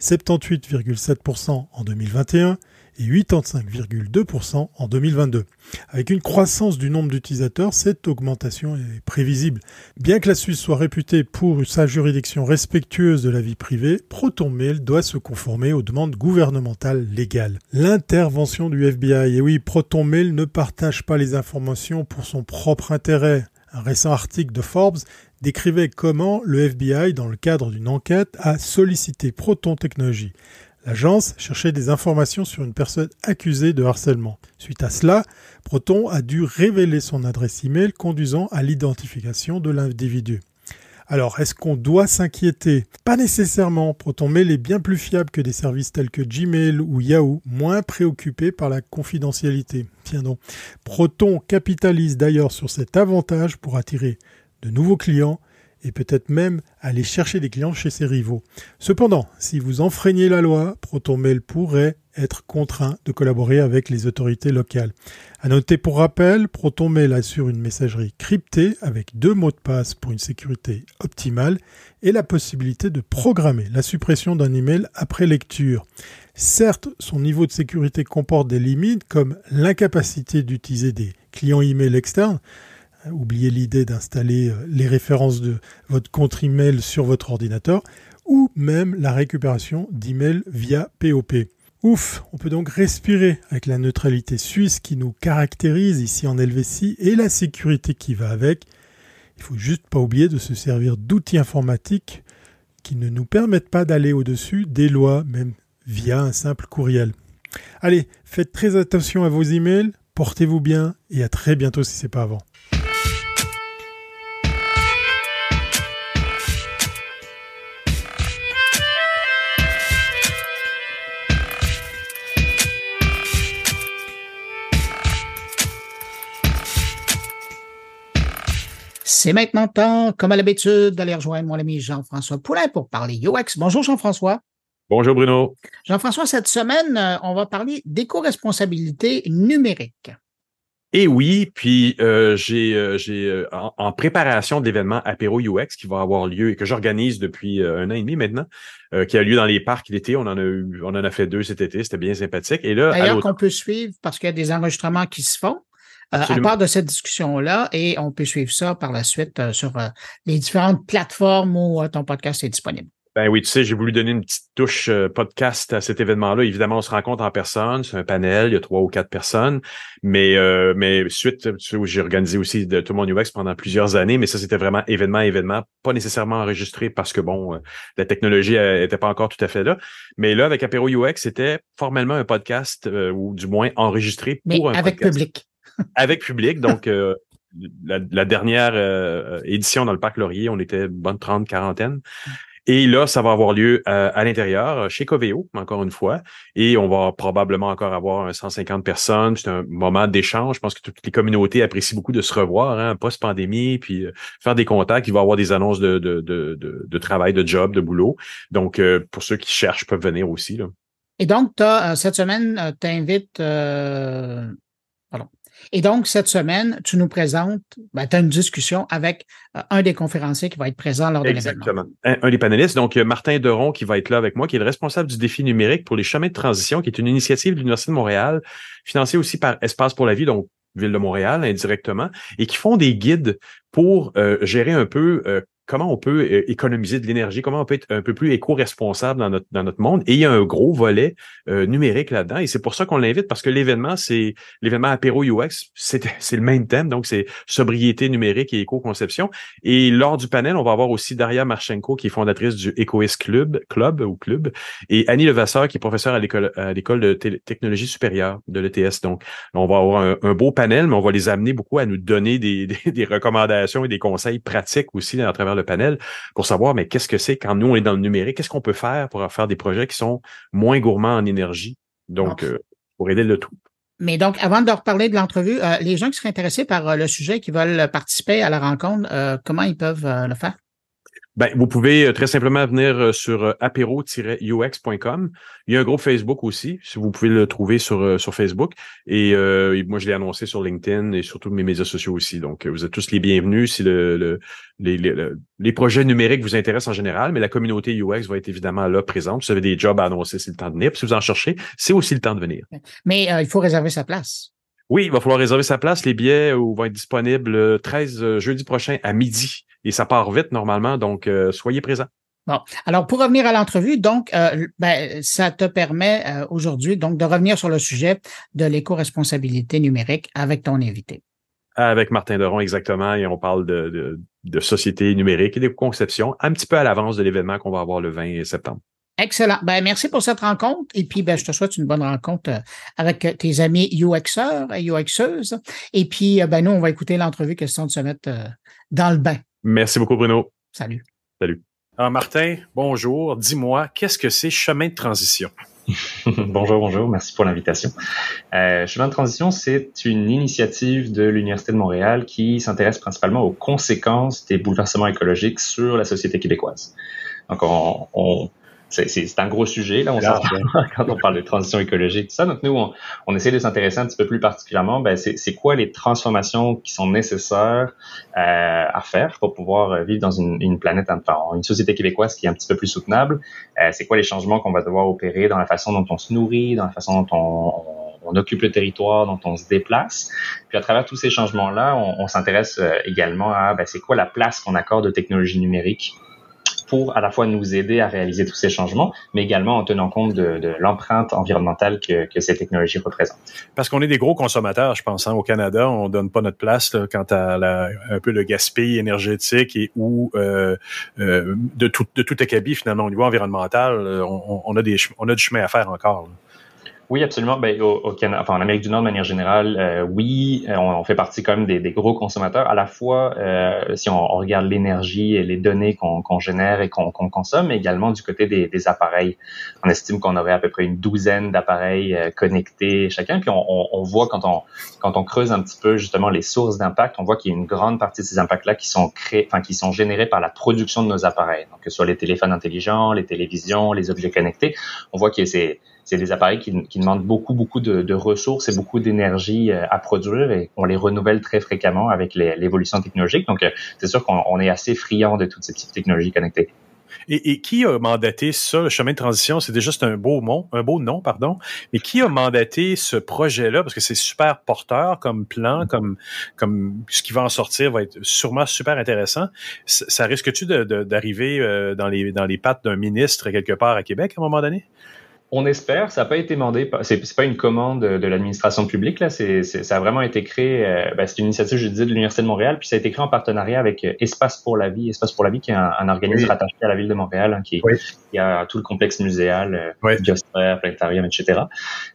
78,7% en 2021 et 85,2% en 2022. Avec une croissance du nombre d'utilisateurs, cette augmentation est prévisible. Bien que la Suisse soit réputée pour sa juridiction respectueuse de la vie privée, ProtonMail doit se conformer aux demandes gouvernementales légales. L'intervention du FBI, et oui, ProtonMail ne partage pas les informations pour son propre intérêt. Un récent article de Forbes décrivait comment le FBI, dans le cadre d'une enquête, a sollicité Proton Technologies L'agence cherchait des informations sur une personne accusée de harcèlement. Suite à cela, Proton a dû révéler son adresse email conduisant à l'identification de l'individu. Alors, est-ce qu'on doit s'inquiéter? Pas nécessairement. ProtonMail est bien plus fiable que des services tels que Gmail ou Yahoo, moins préoccupés par la confidentialité. Tiens donc. Proton capitalise d'ailleurs sur cet avantage pour attirer de nouveaux clients et peut-être même aller chercher des clients chez ses rivaux. Cependant, si vous enfreignez la loi, ProtonMail pourrait être contraint de collaborer avec les autorités locales. À noter pour rappel, ProtonMail assure une messagerie cryptée avec deux mots de passe pour une sécurité optimale et la possibilité de programmer la suppression d'un email après lecture. Certes, son niveau de sécurité comporte des limites comme l'incapacité d'utiliser des clients email externes, oubliez l'idée d'installer euh, les références de votre compte email sur votre ordinateur, ou même la récupération d'emails via POP. Ouf, on peut donc respirer avec la neutralité suisse qui nous caractérise ici en Helvétie et la sécurité qui va avec. Il faut juste pas oublier de se servir d'outils informatiques qui ne nous permettent pas d'aller au-dessus des lois, même via un simple courriel. Allez, faites très attention à vos emails, portez-vous bien et à très bientôt si c'est pas avant. C'est maintenant temps, comme à l'habitude, d'aller rejoindre mon ami Jean-François Poulain pour parler UX. Bonjour Jean-François. Bonjour Bruno. Jean-François, cette semaine, euh, on va parler d'éco-responsabilité numérique. Et oui, puis euh, j'ai euh, j'ai en, préparation d'événements apéro UX qui va avoir lieu et que j'organise depuis un an et demi maintenant, qui a lieu dans les parcs l'été. On en a eu, on en a fait deux cet été, c'était bien sympathique. Et là, d'ailleurs qu'on peut suivre parce qu'il y a des enregistrements qui se font. Euh, à part de cette discussion-là, et on peut suivre ça par la suite euh, sur euh, les différentes plateformes où ton podcast est disponible. Ben oui, tu sais, j'ai voulu donner une petite touche podcast à cet événement-là. Évidemment, on se rencontre en personne, c'est un panel, il y a trois ou quatre personnes, mais mais suite, tu sais, j'ai organisé aussi de tout mon UX pendant plusieurs années, mais ça c'était vraiment événement événement, pas nécessairement enregistré parce que bon, la technologie était pas encore tout à fait là. Mais là, avec Apéro UX, c'était formellement un podcast ou du moins enregistré pour un avec public avec public. Donc, euh, la, dernière euh, édition dans le Parc Laurier, on était bonne trente, quarantaine. Et là, ça va avoir lieu euh, à l'intérieur, chez Coveo, encore une fois. Et on va probablement encore avoir 150 personnes. C'est un moment d'échange. Je pense que toutes les communautés apprécient beaucoup de se revoir, hein, post-pandémie, puis faire des contacts. Il va y avoir des annonces de, de, de, de, travail, de job, de boulot. Donc, pour ceux qui cherchent, peuvent venir aussi. Là. Et donc, as, cette semaine, tu invites Et donc, cette semaine, tu nous présentes, ben, tu as une discussion avec euh, un des conférenciers qui va être présent lors de l'événement. Exactement. Un, des panélistes, donc euh, Martin Deron, qui va être là avec moi, qui est le responsable du défi numérique pour les chemins de transition, qui est une initiative de l'Université de Montréal, financée aussi par Espace pour la vie, donc Ville de Montréal indirectement, et qui font des guides pour euh, gérer un peu comment on peut euh, économiser de l'énergie, comment on peut être un peu plus éco-responsable dans notre, dans notre monde. Et il y a un gros volet euh, numérique là-dedans. Et c'est pour ça qu'on l'invite, parce que l'événement, c'est l'événement Apéro UX, c'est le même thème, donc c'est sobriété numérique et éco-conception. Et lors du panel, on va avoir aussi Daria Marchenko, qui est fondatrice du EcoIS Club, Club ou Club, et Annie Levasseur, qui est professeure à l'école à l'école de technologie supérieure de l'ETS. Donc, on va avoir un, un, beau panel, mais on va les amener beaucoup à nous donner des, des, des recommandations et des conseils pratiques aussi à travers le panel pour savoir, mais qu'est-ce que c'est quand nous, on est dans le numérique? Qu'est-ce qu'on peut faire pour faire des projets qui sont moins gourmands en énergie? Donc, euh, pour aider le tout. Mais donc, avant de reparler de l'entrevue, euh, les gens qui seraient intéressés par euh, le sujet, qui veulent participer à la rencontre, comment ils peuvent le faire? Ben, vous pouvez euh, très simplement venir euh, sur euh, apéro-ux.com. Il y a un groupe Facebook aussi, si vous pouvez le trouver sur, sur Facebook. Et euh, moi, je l'ai annoncé sur LinkedIn et sur tous mes médias sociaux aussi. Donc, vous êtes tous les bienvenus si le, le les, les, projets numériques vous intéressent en général, mais la communauté UX va être évidemment là présente. Si vous avez des jobs à annoncer, c'est le temps de venir. Puis si vous en cherchez, c'est aussi le temps de venir. Mais il faut réserver sa place. Oui, il va falloir réserver sa place. Les billets vont être disponibles 13 jeudi prochain à midi et ça part vite normalement, donc euh, soyez présents. Bon, alors pour revenir à l'entrevue, donc euh, ben, ça te permet euh, aujourd'hui donc de revenir sur le sujet de l'éco-responsabilité numérique avec ton invité. Avec Martin Deron, exactement, et on parle de, de, de société numérique et de conception un petit peu à l'avance de l'événement qu'on va avoir le 20 septembre. Excellent. Ben, merci pour cette rencontre. Et puis, ben, je te souhaite une bonne rencontre avec tes amis UXeurs et UXeuses. Et puis, ben, nous, on va écouter l'entrevue question de se mettre dans le bain. Merci beaucoup, Bruno. Salut. Salut. Alors, Martin, bonjour. Dis-moi, qu'est-ce que c'est chemin de transition? bonjour, bonjour. Merci pour l'invitation. Euh, chemin de transition, c'est une initiative de l'Université de Montréal qui s'intéresse principalement aux conséquences des bouleversements écologiques sur la société québécoise. Donc, on, on c'est un gros sujet là, on quand on parle de transition écologique, tout ça. Donc nous, on, on essaie de s'intéresser un petit peu plus particulièrement, ben, c'est quoi les transformations qui sont nécessaires euh, à faire pour pouvoir vivre dans une, une planète, enfin, une société québécoise qui est un petit peu plus soutenable. Euh, c'est quoi les changements qu'on va devoir opérer dans la façon dont on se nourrit, dans la façon dont on, on occupe le territoire, dont on se déplace. Puis à travers tous ces changements-là, on, on s'intéresse également à ben, c'est quoi la place qu'on accorde aux technologies numériques pour à la fois nous aider à réaliser tous ces changements, mais également en tenant compte de, de l'empreinte environnementale que, que, ces technologies représentent. Parce qu'on est des gros consommateurs, je pense. Hein. Au Canada, on donne pas notre place là, quant à la, un peu le gaspillage énergétique et ou euh, euh, de tout de tout acabit finalement au niveau environnemental. Euh, on, on, a des on a du chemin à faire encore. Là. Oui, absolument. Ben, au, au Canada, enfin, en Amérique du Nord, de manière générale, euh, oui, on, on, fait partie quand même des, des, gros consommateurs. À la fois, euh, si on, on, regarde l'énergie et les données qu'on qu génère et qu'on qu consomme, mais également du côté des, des appareils. On estime qu'on aurait à peu près une douzaine d'appareils euh, connectés chacun. Puis on, on, voit quand on quand on creuse un petit peu justement les sources d'impact, on voit qu'il y a une grande partie de ces impacts-là qui sont créés, enfin qui sont générés par la production de nos appareils. Donc que ce soit les téléphones intelligents, les télévisions, les objets connectés, on voit que c'est c'est des appareils qui, qui, demandent beaucoup, beaucoup de, de ressources et beaucoup d'énergie euh, à produire et on les renouvelle très fréquemment avec l'évolution technologique. Donc, euh, c'est sûr qu'on est assez friand de toutes ces petites technologies connectées. Et, et, qui a mandaté ça, le chemin de transition? C'est déjà un beau nom, un beau nom, pardon. Mais qui a mandaté ce projet-là? Parce que c'est super porteur comme plan, comme, comme ce qui va en sortir va être sûrement super intéressant. Ça, ça risque-tu d'arriver euh, dans les, dans les pattes d'un ministre quelque part à Québec à un moment donné? On espère, ça n'a pas été demandé, c'est pas une commande de l'administration publique là, c'est ça a vraiment été créé, euh, ben, c'est une initiative je disais de l'université de Montréal, puis ça a été créé en partenariat avec euh, Espace pour la vie, Espace pour la vie qui est un, un organisme oui. rattaché à la ville de Montréal, hein, qui, oui. qui, a tout le complexe muséal, euh, oui. biosphère, planétarium, etc.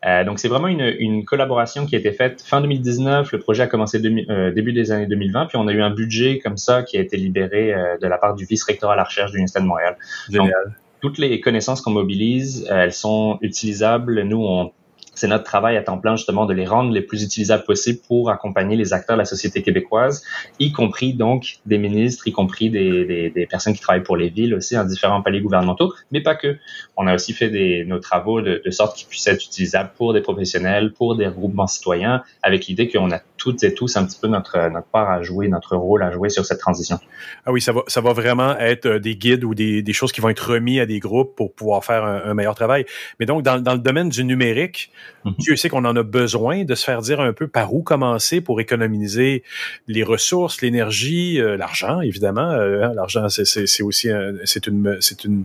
Euh, donc c'est vraiment une, une, collaboration qui a été faite fin 2019, le projet a commencé demi, euh, début des années 2020, puis on a eu un budget comme ça qui a été libéré euh, de la part du vice-rectorat à la recherche de l'université de Montréal. Génial. Donc, toutes les connaissances qu'on mobilise, elles sont utilisables. Nous, on, c'est notre travail à temps plein justement de les rendre les plus utilisables possibles pour accompagner les acteurs de la société québécoise, y compris donc des ministres, y compris des, des, personnes qui travaillent pour les villes aussi en différents paliers gouvernementaux, mais pas que. On a aussi fait des, nos travaux de, sorte qu'ils puissent être utilisables pour des professionnels, pour des regroupements citoyens, avec l'idée qu'on a toutes et tous un petit peu notre, notre part à jouer, notre rôle à jouer sur cette transition. Ah oui, ça va, ça va vraiment être euh, des guides ou des, des choses qui vont être remis à des groupes pour pouvoir faire un, un meilleur travail. Mais donc, dans, dans le domaine du numérique, mm -hmm. Dieu sait qu'on en a besoin de se faire dire un peu par où commencer pour économiser les ressources, l'énergie, euh, l'argent, évidemment. Euh, hein, l'argent, c'est aussi c'est une, c'est une,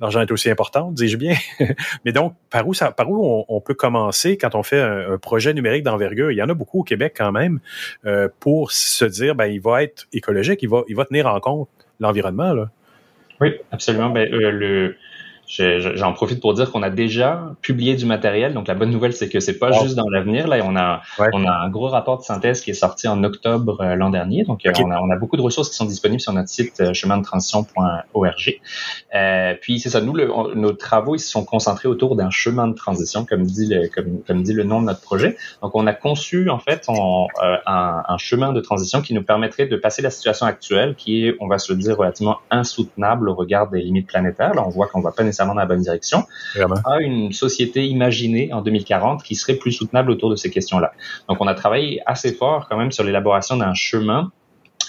l'argent est aussi important, dis-je bien. Mais donc, par où, ça, par où on, on peut commencer quand on fait un, un projet numérique d'envergure? Il y en a beaucoup au Québec quand même euh, pour se dire, ben, il va être écologique, il va, il va tenir en compte l'environnement. Là. Oui, absolument. Ben, euh, le, J'en profite pour dire qu'on a déjà publié du matériel. Donc la bonne nouvelle, c'est que c'est pas wow. juste dans l'avenir. Là, on a ouais. on a un gros rapport de synthèse qui est sorti en octobre euh, l'an dernier. Donc okay. on, a, on a beaucoup de ressources qui sont disponibles sur notre site euh, chemindetransition.org. Euh, puis c'est ça. Nous, le, on, nos travaux ils se sont concentrés autour d'un chemin de transition, comme dit le comme, comme dit le nom de notre projet. Donc on a conçu en fait on, euh, un, un chemin de transition qui nous permettrait de passer la situation actuelle, qui est, on va se le dire, relativement insoutenable au regard des limites planétaires. Là, on voit qu'on va pas nécessairement dans la bonne direction, à une société imaginée en 2040 qui serait plus soutenable autour de ces questions-là. Donc, on a travaillé assez fort quand même sur l'élaboration d'un chemin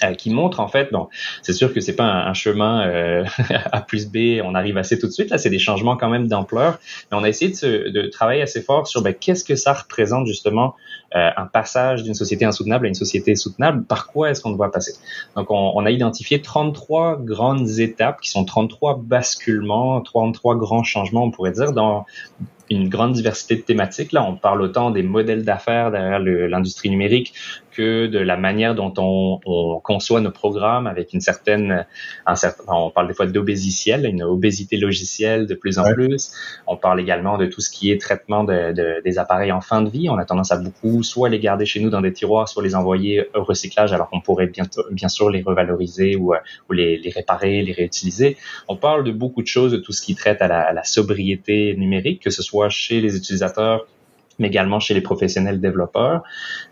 euh, qui montre en fait, bon, c'est sûr que c'est pas un, un chemin euh, A plus B, on arrive assez tout de suite. Là, c'est des changements quand même d'ampleur, mais on a essayé de travailler assez fort sur ben, qu'est-ce que ça représente justement euh, un passage d'une société insoutenable à une société soutenable. Par quoi est-ce qu'on doit passer? Donc, on, on, a identifié 33 grandes étapes qui sont 33 basculements, 33 grands changements, on pourrait dire, dans une grande diversité de thématiques. Là, on parle autant des modèles d'affaires derrière l'industrie numérique que de la manière dont on, on, conçoit nos programmes avec une certaine, un certain, on parle des fois d'obésiciel, une obésité logicielle de plus en ouais. plus. On parle également de tout ce qui est traitement de, de, des appareils en fin de vie. On a tendance à beaucoup soit les garder chez nous dans des tiroirs, soit les envoyer au recyclage alors qu'on pourrait bien, sûr les revaloriser ou, ou les, réparer, les réutiliser. On parle de beaucoup de choses, de tout ce qui traite à la sobriété numérique, que ce soit chez les utilisateurs mais également chez les professionnels développeurs.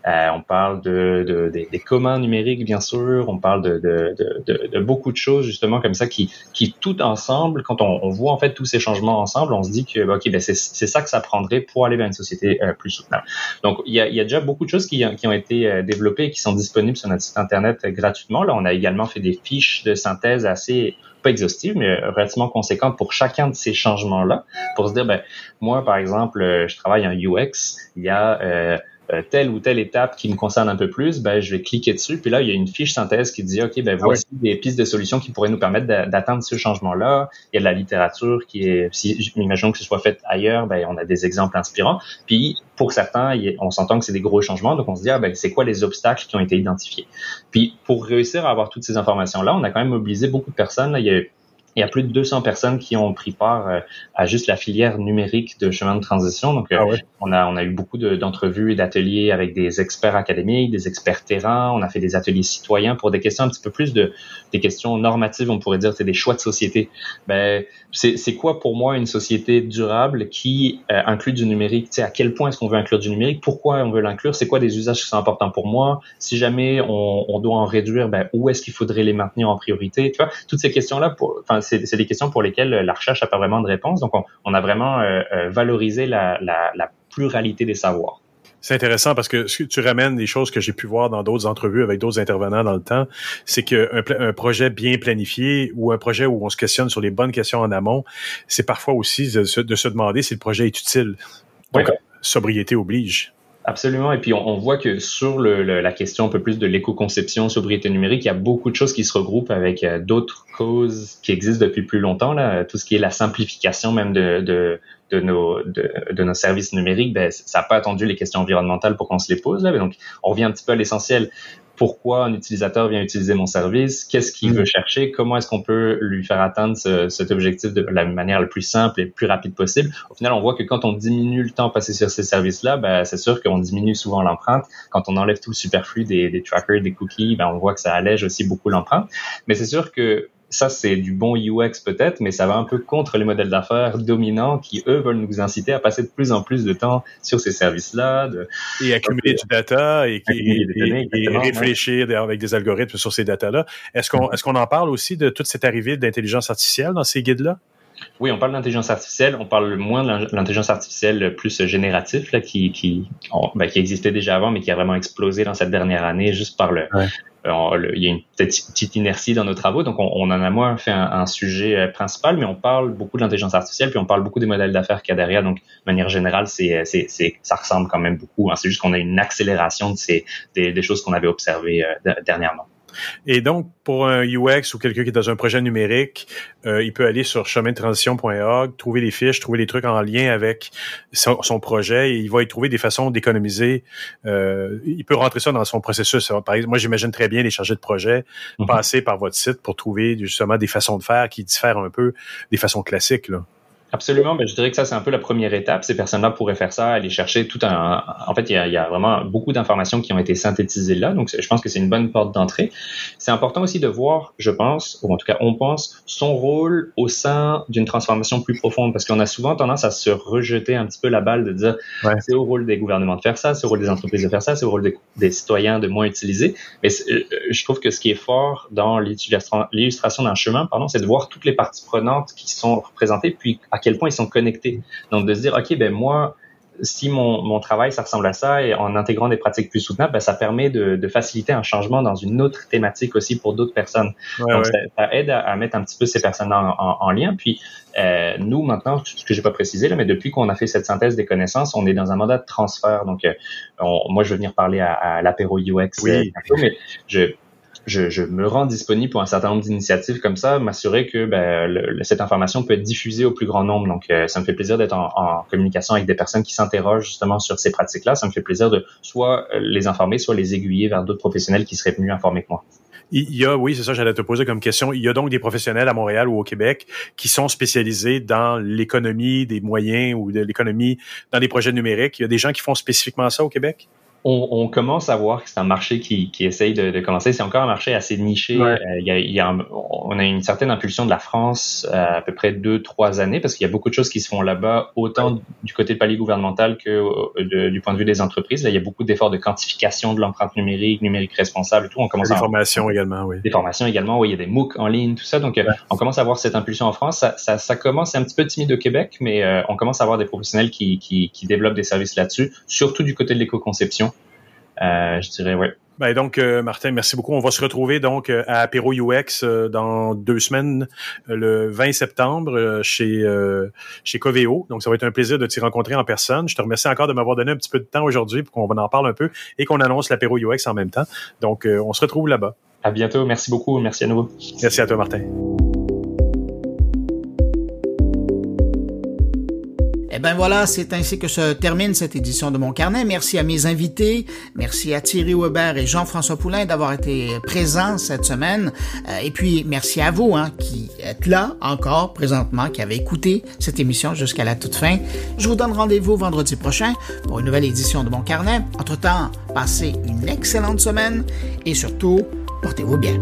Euh, on parle de, de, de, des communs numériques, bien sûr. On parle de, de, beaucoup de choses justement comme ça qui, qui tout ensemble, quand on, on, voit en fait tous ces changements ensemble, on se dit que ok, ben c'est ça que ça prendrait pour aller vers une société euh, plus soutenable. Donc il y a, y a déjà beaucoup de choses qui, qui ont été euh, développées et qui sont disponibles sur notre site internet gratuitement. Là, on a également fait des fiches de synthèse assez pas exhaustive, mais relativement conséquente pour chacun de ces changements-là, pour se dire, ben, moi, par exemple, euh, je travaille en UX, il y a euh, telle ou telle étape qui me concerne un peu plus, ben, je vais cliquer dessus. Puis là, il y a une fiche synthèse qui dit, OK, ben, ah voici des pistes de solutions qui pourraient nous permettre d'atteindre ce changement-là. Il y a de la littérature qui est, si, imaginons que ce soit fait ailleurs, ben, on a des exemples inspirants. Puis, pour certains, on s'entend que c'est des gros changements. Donc, on se dit, ah, ben, c'est quoi les obstacles qui ont été identifiés? Puis, pour réussir à avoir toutes ces informations-là, on a quand même mobilisé beaucoup de personnes. Là, il y a il y a plus de 200 personnes qui ont pris part euh, à juste la filière numérique de chemin de transition. Donc, euh, ah ouais. on a on a eu beaucoup d'entrevues et d'ateliers avec des experts académiques, des experts terrain. On a fait des ateliers citoyens pour des questions un petit peu plus de des questions normatives. On pourrait dire c'est des choix de société. Ben c'est quoi pour moi une société durable qui euh, inclut du numérique? Sais à quel point est-ce qu'on veut inclure du numérique? Pourquoi on veut l'inclure? C'est quoi des usages qui sont importants pour moi? Si jamais on, on doit en réduire, ben où est-ce qu'il faudrait les maintenir en priorité? Tu vois toutes ces questions là. Pour, enfin c'est des questions pour lesquelles la recherche n'a pas vraiment de réponse. Donc, on, on a vraiment euh, euh, valorisé la, la, la pluralité des savoirs. C'est intéressant parce que tu ramènes des choses que j'ai pu voir dans d'autres entrevues avec d'autres intervenants dans le temps. C'est qu'un un projet bien planifié ou un projet où on se questionne sur les bonnes questions en amont, c'est parfois aussi de se, de se, demander si le projet est utile. Donc, sobriété oblige. Absolument. Et puis, on, voit que sur le, la question un peu plus de l'éco-conception, sobriété numérique, il y a beaucoup de choses qui se regroupent avec euh, d'autres causes qui existent depuis plus longtemps. Là, tout ce qui est la simplification même de, nos services numériques, ben, ça n'a pas attendu les questions environnementales pour qu'on se les pose. Là. Donc, on revient un petit peu à l'essentiel pourquoi un utilisateur vient utiliser mon service, qu'est-ce qu'il mmh. veut chercher, comment est-ce qu'on peut lui faire atteindre ce, cet objectif de la manière la plus simple et plus rapide possible. Au final, on voit que quand on diminue le temps passé sur ces services-là, ben, c'est sûr qu'on diminue souvent l'empreinte. Quand on enlève tout le superflu des, des trackers, des cookies, ben, on voit que ça allège aussi beaucoup l'empreinte. Mais c'est sûr que ça, c'est du bon UX peut-être, mais ça va un peu contre les modèles d'affaires dominants qui, eux, veulent nous inciter à passer de plus en plus de temps sur ces services-là. De... Et accumuler du data et, et, réfléchir avec des algorithmes sur ces data-là. Est-ce qu'on est qu'on en parle aussi de toute cette arrivée d'intelligence artificielle dans ces guides-là? Oui, on parle d'intelligence artificielle, on parle moins de l'intelligence artificielle plus génératif là, qui, qui, ben, qui existait déjà avant, mais qui a vraiment explosé dans cette dernière année juste par le, euh, il y a une petite inertie dans nos travaux, donc on, en a moins fait un, sujet euh, principal, mais on parle beaucoup de l'intelligence artificielle, puis on parle beaucoup des modèles d'affaires qu'il y a derrière. Donc, de manière générale, c'est, c'est, c'est, ça ressemble quand même beaucoup. Hein. C'est juste qu'on a une accélération de ces, des, des choses qu'on avait observées euh, dernièrement. Et donc, pour un UX ou quelqu'un qui est dans un projet numérique, euh, il peut aller sur chemintransition.org, trouver les fiches, trouver les trucs en lien avec son, son projet et il va y trouver des façons d'économiser. Euh, il peut rentrer ça dans son processus. Par exemple, moi, j'imagine très bien les chargés de projet mm-hmm. passer par votre site pour trouver justement des façons de faire qui diffèrent un peu des façons classiques. Là. Absolument, ben, je dirais que ça c'est un peu la première étape. Ces personnes-là pourraient faire ça, aller chercher tout un. En fait, il y a, il y a vraiment beaucoup d'informations qui ont été synthétisées là, donc je pense que c'est une bonne porte d'entrée. C'est important aussi de voir, je pense, ou en tout cas on pense, son rôle au sein d'une transformation plus profonde, parce qu'on a souvent tendance à se rejeter un petit peu la balle de dire c'est au rôle des gouvernements de faire ça, c'est au rôle des entreprises de faire ça, c'est au rôle des, des citoyens de moins utiliser. Mais euh, je trouve que ce qui est fort dans l'illustration d'un chemin, pardon, c'est de voir toutes les parties prenantes qui sont représentées, puis à quel point ils sont connectés. Donc de se dire, OK, ben moi, si mon, mon travail, ça ressemble à ça, et en intégrant des pratiques plus soutenables, ben, ça permet de, de, faciliter un changement dans une autre thématique aussi pour d'autres personnes. Donc, Ça, aide à, mettre un petit peu ces personnes en, en, lien. Puis, euh, nous, maintenant, ce que j'ai pas précisé, là, mais depuis qu'on a fait cette synthèse des connaissances, on est dans un mandat de transfert. Donc, euh, moi, je vais venir parler à, à l'apéro UX oui. Euh, mais je je, me rends disponible pour un certain nombre d'initiatives comme ça, m'assurer que ben, cette information peut être diffusée au plus grand nombre. Donc, euh, ça me fait plaisir d'être en, communication avec des personnes qui s'interrogent justement sur ces pratiques-là. Ça me fait plaisir de soit euh, les informer, soit les aiguiller vers d'autres professionnels qui seraient venus informer que moi. Il y a, oui, c'est ça, j'allais te poser comme question. Il y a donc des professionnels à Montréal ou au Québec qui sont spécialisés dans l'économie des moyens ou de l'économie dans des projets numériques. Il y a des gens qui font spécifiquement ça au Québec? On, on, commence à voir que c'est un marché qui, qui essaye de, de commencer. C'est encore un marché assez niché. Euh, il y a, y a on a une certaine impulsion de la France euh, à peu près deux, trois années parce qu'il y a beaucoup de choses qui se font là-bas, autant du côté de palier gouvernemental que euh, du point de vue des entreprises. Là, il y a beaucoup d'efforts de quantification de l'empreinte numérique, numérique responsable et tout. On commence des formations également, oui. Des formations également, oui. Il y a des MOOC en ligne, tout ça. Donc, on commence à voir cette impulsion en France. Ça, ça, ça commence, un petit peu timide au Québec, mais on commence à avoir des professionnels qui, qui, qui développent des services là-dessus, surtout du côté de l'éco-conception. Euh, je dirais, ouais. Ben donc, euh, Martin, merci beaucoup. On va se retrouver donc euh, à Apéro UX dans deux semaines, le 20 septembre, chez chez Coveo. Donc, ça va être un plaisir de t'y rencontrer en personne. Je te remercie encore de m'avoir donné un petit peu de temps aujourd'hui pour qu'on en parle un peu et qu'on annonce l'Apéro UX en même temps. Donc, on se retrouve là-bas. À bientôt. Merci beaucoup. Merci à nouveau. Merci à toi, Martin. Eh ben voilà, c'est ainsi que se termine cette édition de mon carnet. Merci à mes invités, merci à Thierry Weber et Jean-François Poulain d'avoir été présents cette semaine. Euh, et puis merci à vous hein, qui êtes là encore présentement, qui avez écouté cette émission jusqu'à la toute fin. Je vous donne rendez-vous vendredi prochain pour une nouvelle édition de mon carnet. Entre-temps, passez une excellente semaine et surtout, portez-vous bien.